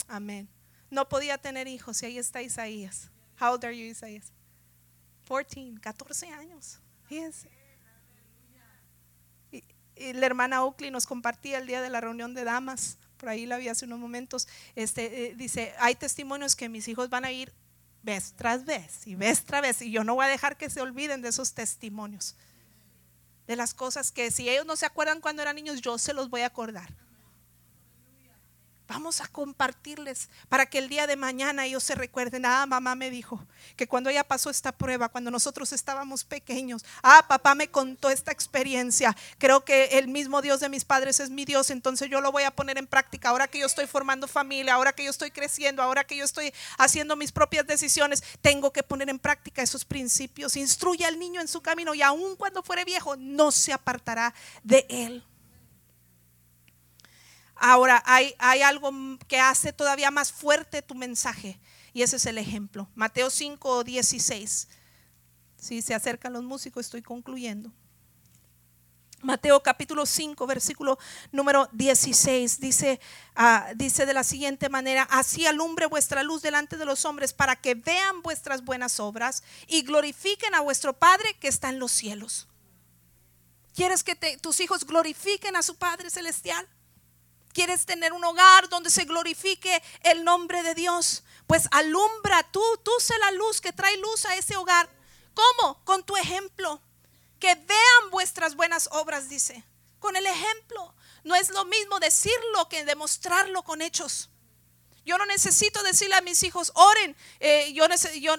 Amén. No podía tener hijos y ahí está Isaías. How old are you, Isaías? 14, 14 años. Fíjense. Y, la hermana Oakley nos compartía el día de la reunión de damas, por ahí la vi hace unos momentos. Este, eh, dice: Hay testimonios que mis hijos van a ir vez tras vez y vez tras vez, y yo no voy a dejar que se olviden de esos testimonios, de las cosas que si ellos no se acuerdan cuando eran niños, yo se los voy a acordar. Vamos a compartirles para que el día de mañana ellos se recuerden. Ah, mamá me dijo que cuando ella pasó esta prueba, cuando nosotros estábamos pequeños, ah, papá me contó esta experiencia. Creo que el mismo Dios de mis padres es mi Dios, entonces yo lo voy a poner en práctica. Ahora que yo estoy formando familia, ahora que yo estoy creciendo, ahora que yo estoy haciendo mis propias decisiones, tengo que poner en práctica esos principios. Instruye al niño en su camino y aun cuando fuere viejo, no se apartará de él. Ahora hay, algo que hace todavía más fuerte tu mensaje y ese es el ejemplo. Mateo 5, 16. Si se acercan los músicos, estoy concluyendo. Mateo capítulo 5, versículo número 16, dice, uh, dice de la siguiente manera, así alumbre vuestra luz delante de los hombres para que vean vuestras buenas obras y glorifiquen a vuestro Padre que está en los cielos. ¿Quieres que tus hijos glorifiquen a su Padre Celestial? Quieres tener un hogar donde se glorifique el nombre de Dios, pues alumbra tú, tú sé la luz que trae luz a ese hogar. ¿Cómo? Con tu ejemplo. Que vean vuestras buenas obras, dice. Con el ejemplo. No es lo mismo decirlo que demostrarlo con hechos. Yo no necesito decirle a mis hijos, oren. Eh, yo, yo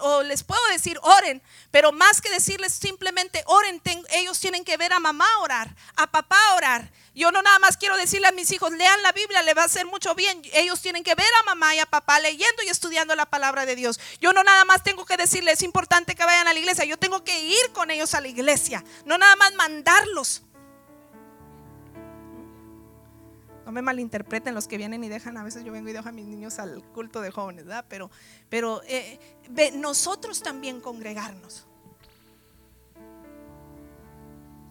o, les puedo decir, oren. Pero más que decirles simplemente, oren, ellos tienen que ver a mamá orar, a papá orar. Yo no nada más quiero decirle a mis hijos, lean la Biblia, le va a hacer mucho bien. Ellos tienen que ver a mamá y a papá leyendo y estudiando la palabra de Dios. Yo no nada más tengo que decirles, es importante que vayan a la iglesia. Yo tengo que ir con ellos a la iglesia. No nada más mandarlos. No me malinterpreten los que vienen y dejan, a veces yo vengo y dejo a mis niños al culto de jóvenes, ¿verdad? Pero, pero eh, nosotros también congregarnos.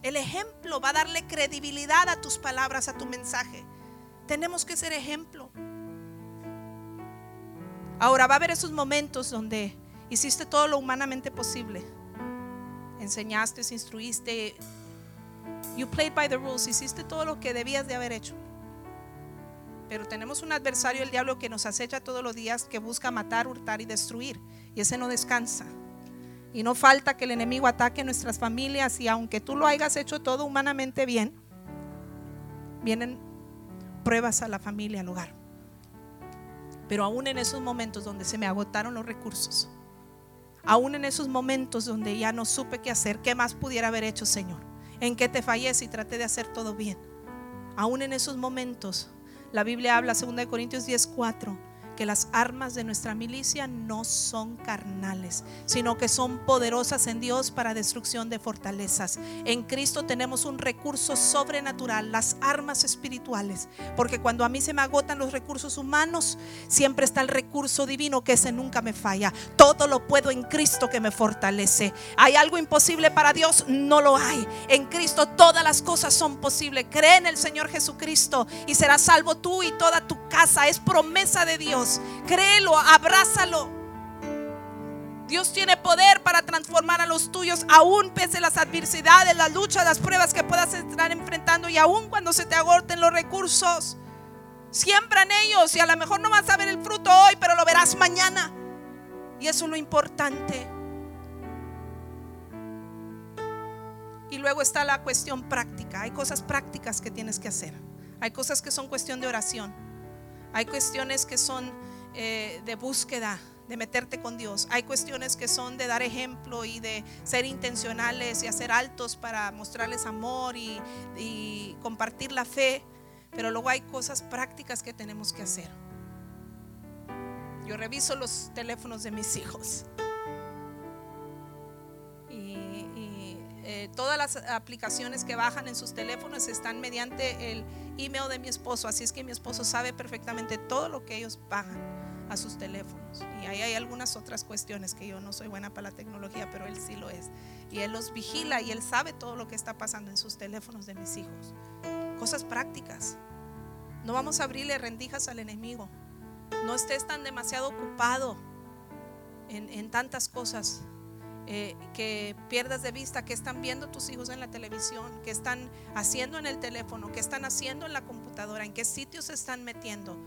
El ejemplo va a darle credibilidad a tus palabras, a tu mensaje. Tenemos que ser ejemplo. Ahora va a haber esos momentos donde hiciste todo lo humanamente posible. Enseñaste, instruiste. You played by the rules. Hiciste todo lo que debías de haber hecho. Pero tenemos un adversario, el diablo, que nos acecha todos los días, que busca matar, hurtar y destruir. Y ese no descansa. Y no falta que el enemigo ataque nuestras familias y aunque tú lo hayas hecho todo humanamente bien, vienen pruebas a la familia, al hogar. Pero aún en esos momentos donde se me agotaron los recursos, aún en esos momentos donde ya no supe qué hacer, qué más pudiera haber hecho, Señor, en qué te fallé y traté de hacer todo bien, aún en esos momentos, la Biblia habla, 2 Corintios 10:4, que las armas de nuestra milicia no son carnales, sino que son poderosas en Dios para destrucción de fortalezas. En Cristo tenemos un recurso sobrenatural, las armas espirituales, porque cuando a mí se me agotan los recursos humanos, siempre está el recurso divino que ese nunca me falla. Todo lo puedo en Cristo que me fortalece. ¿Hay algo imposible para Dios? No lo hay. En Cristo todas las cosas son posibles. Cree en el Señor Jesucristo y serás salvo tú y toda tu casa. Es promesa de Dios. Créelo, abrázalo. Dios tiene poder para transformar a los tuyos, aún pese las adversidades, las luchas, las pruebas que puedas estar enfrentando y aún cuando se te agoten los recursos. Siembra en ellos y a lo mejor no vas a ver el fruto hoy, pero lo verás mañana. Y eso es lo importante. Y luego está la cuestión práctica. Hay cosas prácticas que tienes que hacer. Hay cosas que son cuestión de oración. Hay cuestiones que son eh, de búsqueda, de meterte con Dios. Hay cuestiones que son de dar ejemplo y de ser intencionales y hacer altos para mostrarles amor y, y compartir la fe. Pero luego hay cosas prácticas que tenemos que hacer. Yo reviso los teléfonos de mis hijos. Eh, todas las aplicaciones que bajan en sus teléfonos están mediante el email de mi esposo, así es que mi esposo sabe perfectamente todo lo que ellos bajan a sus teléfonos. Y ahí hay algunas otras cuestiones que yo no soy buena para la tecnología, pero él sí lo es. Y él los vigila y él sabe todo lo que está pasando en sus teléfonos de mis hijos. Cosas prácticas. No vamos a abrirle rendijas al enemigo. No estés tan demasiado ocupado en, en tantas cosas eh, que pierdas de vista que están viendo tus hijos en la televisión, que están haciendo en el teléfono, que están haciendo en la computadora, en qué sitios se están metiendo.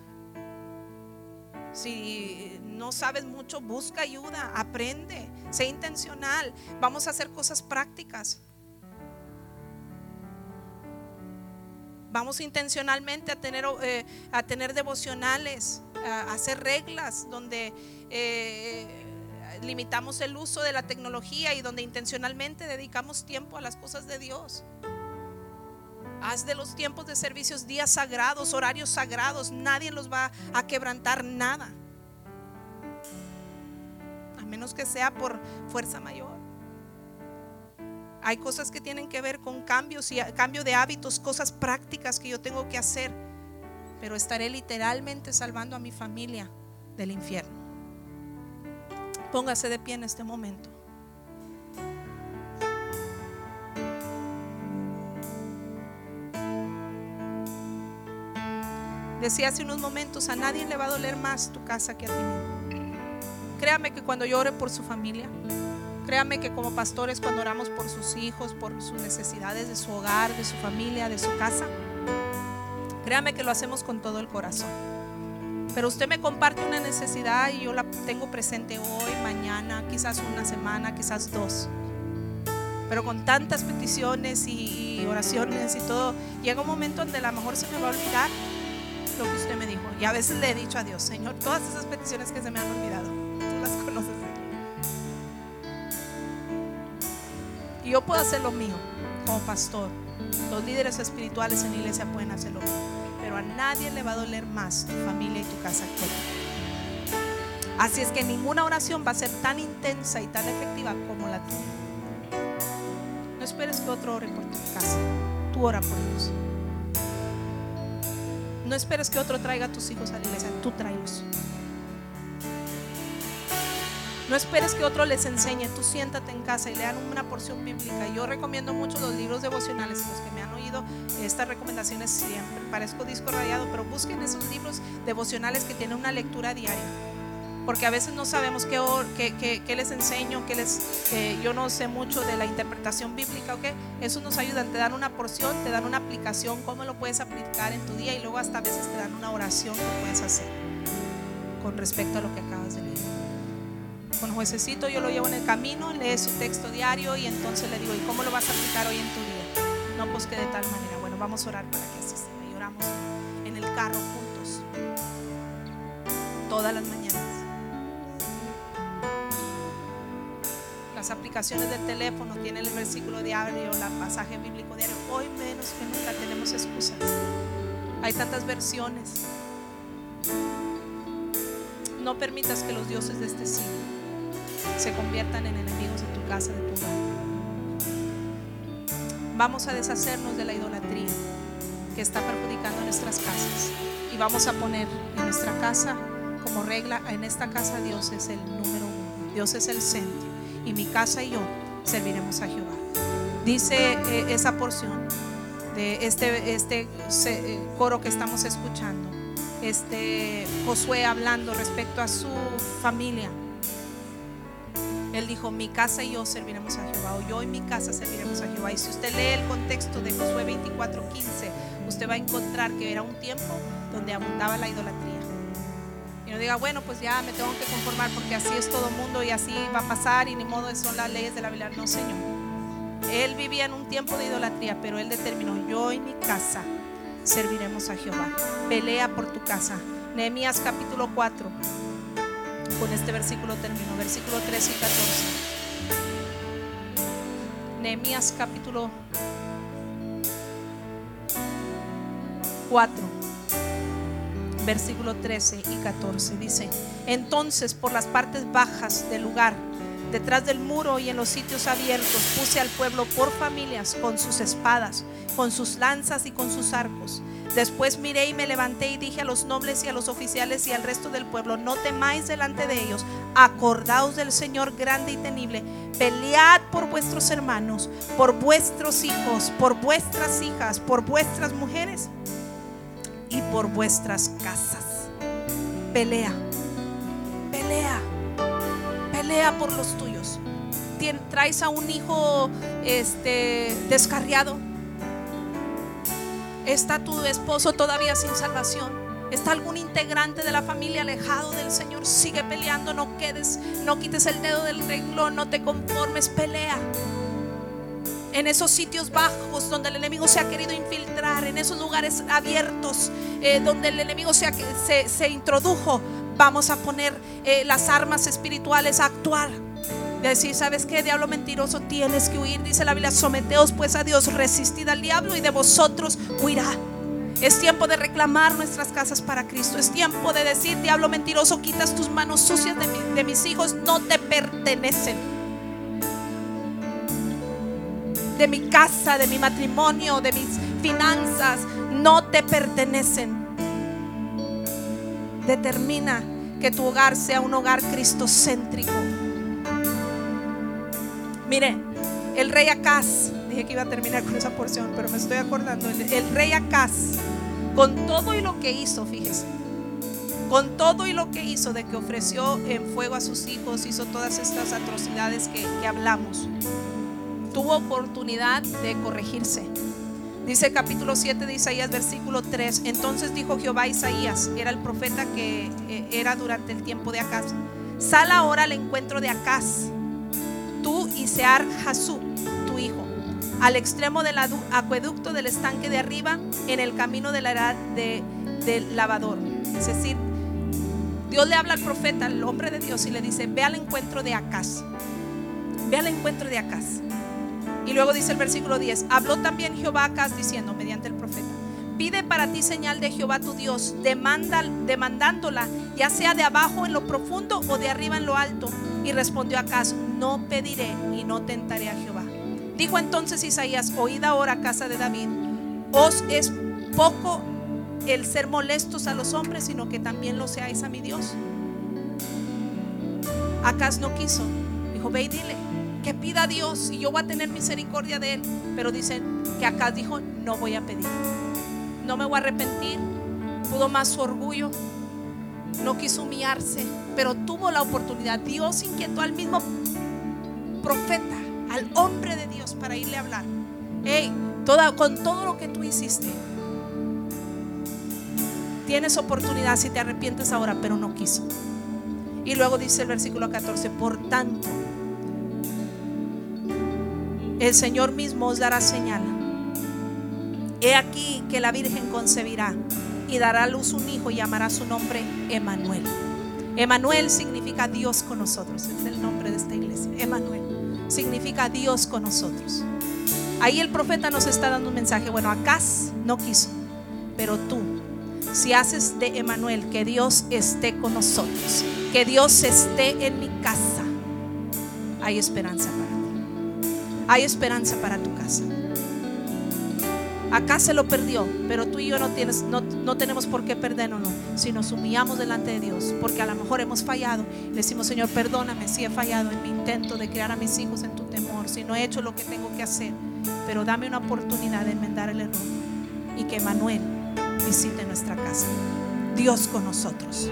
Si no sabes mucho, busca ayuda, aprende, sé intencional. Vamos a hacer cosas prácticas. Vamos intencionalmente a tener, eh, a tener devocionales, a hacer reglas donde eh, limitamos el uso de la tecnología y donde intencionalmente dedicamos tiempo a las cosas de Dios. Haz de los tiempos de servicios días sagrados, horarios sagrados. Nadie los va a quebrantar nada. A menos que sea por fuerza mayor. Hay cosas que tienen que ver con cambios y cambio de hábitos, cosas prácticas que yo tengo que hacer. Pero estaré literalmente salvando a mi familia del infierno. Póngase de pie en este momento. Decía hace unos momentos, a nadie le va a doler más tu casa que a ti Créame que cuando yo por su familia, créame que como pastores cuando oramos por sus hijos, por sus necesidades de su hogar, de su familia, de su casa, créame que lo hacemos con todo el corazón. Pero usted me comparte una necesidad y yo la tengo presente hoy, mañana, quizás una semana, quizás dos. Pero con tantas peticiones y, oraciones y todo, llega un momento donde a lo mejor se me va a olvidar lo que usted me dijo. Y a veces le he dicho a Dios, Señor, todas esas peticiones que se me han olvidado, tú las conoces. Y yo puedo hacer lo mío como pastor. Los líderes espirituales en la iglesia pueden hacer lo mío a nadie le va a doler más tu familia y tu casa que Así es que ninguna oración va a ser tan intensa y tan efectiva como la tuya. No esperes que otro ore por tu casa. Tú ora por ellos. No esperes que otro traiga a tus hijos a la iglesia. Tú tráelos. No esperes que otro les enseñe, tú siéntate en casa y lean una porción bíblica. Yo recomiendo mucho los libros devocionales, los que me han oído estas recomendaciones siempre. Parezco disco rayado, pero busquen esos libros devocionales que tienen una lectura diaria. Porque a veces no sabemos qué, qué, les enseño, qué les, yo no sé mucho de la interpretación bíblica, ¿ok? Eso nos ayuda, te dan una porción, te dan una aplicación, cómo lo puedes aplicar en tu día y luego hasta a veces te dan una oración que puedes hacer con respecto a lo que acabas de leer con juececito yo lo llevo en el camino, lee su texto diario y entonces le digo, ¿y cómo lo vas a aplicar hoy en tu día? No, pues de tal manera. Bueno, vamos a orar para que así sea. Y oramos en el carro juntos, todas las mañanas. Las aplicaciones del teléfono tienen el versículo diario, el pasaje bíblico diario. Hoy menos que nunca tenemos excusas. Hay tantas versiones. No permitas que los dioses de este siglo se conviertan en enemigos de tu casa, de tu hogar. Vamos a deshacernos de la idolatría que está perjudicando nuestras casas y vamos a poner en nuestra casa como regla, en esta casa Dios es el número uno, Dios es el centro y mi casa y yo serviremos a Jehová. Dice eh, esa porción de este, este eh, coro que estamos escuchando, este Josué hablando respecto a su familia. Él dijo, mi casa y yo serviremos a Jehová, o yo y mi casa serviremos a Jehová. Y si usted lee el contexto de Josué 24:15, usted va a encontrar que era un tiempo donde abundaba la idolatría. Y no diga, bueno, pues ya me tengo que conformar porque así es todo mundo y así va a pasar y ni modo son las leyes de la Biblia. No, Señor. Él vivía en un tiempo de idolatría, pero él determinó, yo y mi casa serviremos a Jehová. Pelea por tu casa. Nehemías capítulo 4. Con este versículo termino, versículo 13 y 14. Nehemías capítulo 4, versículo 13 y 14. Dice, entonces por las partes bajas del lugar, detrás del muro y en los sitios abiertos, puse al pueblo por familias con sus espadas, con sus lanzas y con sus arcos Después miré y me levanté y dije a los nobles y a los oficiales y al resto del pueblo, no temáis delante de ellos, acordaos del Señor grande y temible, pelead por vuestros hermanos, por vuestros hijos, por vuestras hijas, por vuestras mujeres y por vuestras casas. Pelea, pelea, pelea por los tuyos. Traes a un hijo este, descarriado ¿Está tu esposo todavía sin salvación? ¿Está algún integrante de la familia alejado del Señor? Sigue peleando, no quedes, no quites el dedo del renglón, no te conformes, pelea. En esos sitios bajos donde el enemigo se ha querido infiltrar, en esos lugares abiertos eh, donde el enemigo se, se, introdujo, vamos a poner eh, las armas espirituales a actuar decir, ¿sabes qué? Diablo mentiroso, tienes que huir. Dice la Biblia, someteos pues a Dios, resistid al diablo y de vosotros huirá. Es tiempo de reclamar nuestras casas para Cristo. Es tiempo de decir, diablo mentiroso, quitas tus manos sucias de, de mis hijos, no te pertenecen. De mi casa, de mi matrimonio, de mis finanzas, no te pertenecen. Determina que tu hogar sea un hogar cristocéntrico Mire, el rey Acaz, dije que iba a terminar con esa porción, pero me estoy acordando, el, rey Acaz, con todo y lo que hizo, fíjese, con todo y lo que hizo, de que ofreció en fuego a sus hijos, hizo todas estas atrocidades que, hablamos, tuvo oportunidad de corregirse. Dice capítulo 7 de Isaías, versículo 3. Entonces dijo Jehová a Isaías, era el profeta que eh, era durante el tiempo de Acaz. Sal ahora al encuentro de Acaz tú y Sear Hasú, tu hijo, al extremo del acueducto del estanque de arriba, en el camino de la edad de, del lavador. Es decir, Dios le habla al profeta, al hombre de Dios, y le dice: Ve al encuentro de Acaz. Ve al encuentro de Acaz. Y luego dice el versículo 10: Habló también Jehová a Acaz diciendo, mediante el profeta: Pide para ti señal de Jehová tu Dios, demanda, demandándola, ya sea de abajo en lo profundo o de arriba en lo alto. Y respondió Acaz, no pediré y no tentaré a Jehová. Dijo entonces Isaías, oíd ahora casa de David, os es poco el ser molestos a los hombres, sino que también lo seáis a mi Dios. Acaz no quiso, dijo, ve y dile que pida a Dios y yo voy a tener misericordia de él. Pero dicen que Acaz dijo, no voy a pedir no me voy a arrepentir. Pudo más su orgullo, no quiso humillarse, pero tuvo la oportunidad. Dios inquietó al mismo profeta, al hombre de Dios, para irle a hablar. Hey, con todo lo que tú hiciste, tienes oportunidad si te arrepientes ahora, pero no quiso. Y luego dice el versículo 14, por tanto, el Señor mismo os dará señal He aquí que la Virgen concebirá y dará a luz un hijo y llamará su nombre Emanuel. Emanuel significa Dios con nosotros. Es el nombre de esta iglesia. Emanuel significa Dios con nosotros. Ahí el profeta nos está dando un mensaje. Bueno, Acaz no quiso, pero tú, si haces de Emanuel que Dios esté con nosotros, que Dios esté en mi casa, hay esperanza para ti. Hay esperanza para tu casa. Acá se lo perdió, pero tú y yo no, no, no tenemos por qué perderlo, si nos humillamos delante de Dios, porque a lo mejor hemos fallado. Le decimos, Señor, perdóname si he fallado en mi intento de criar a mis hijos en tu temor, si no he hecho lo que tengo que hacer, pero dame una oportunidad de enmendar el error y que Manuel visite nuestra casa. Dios con nosotros.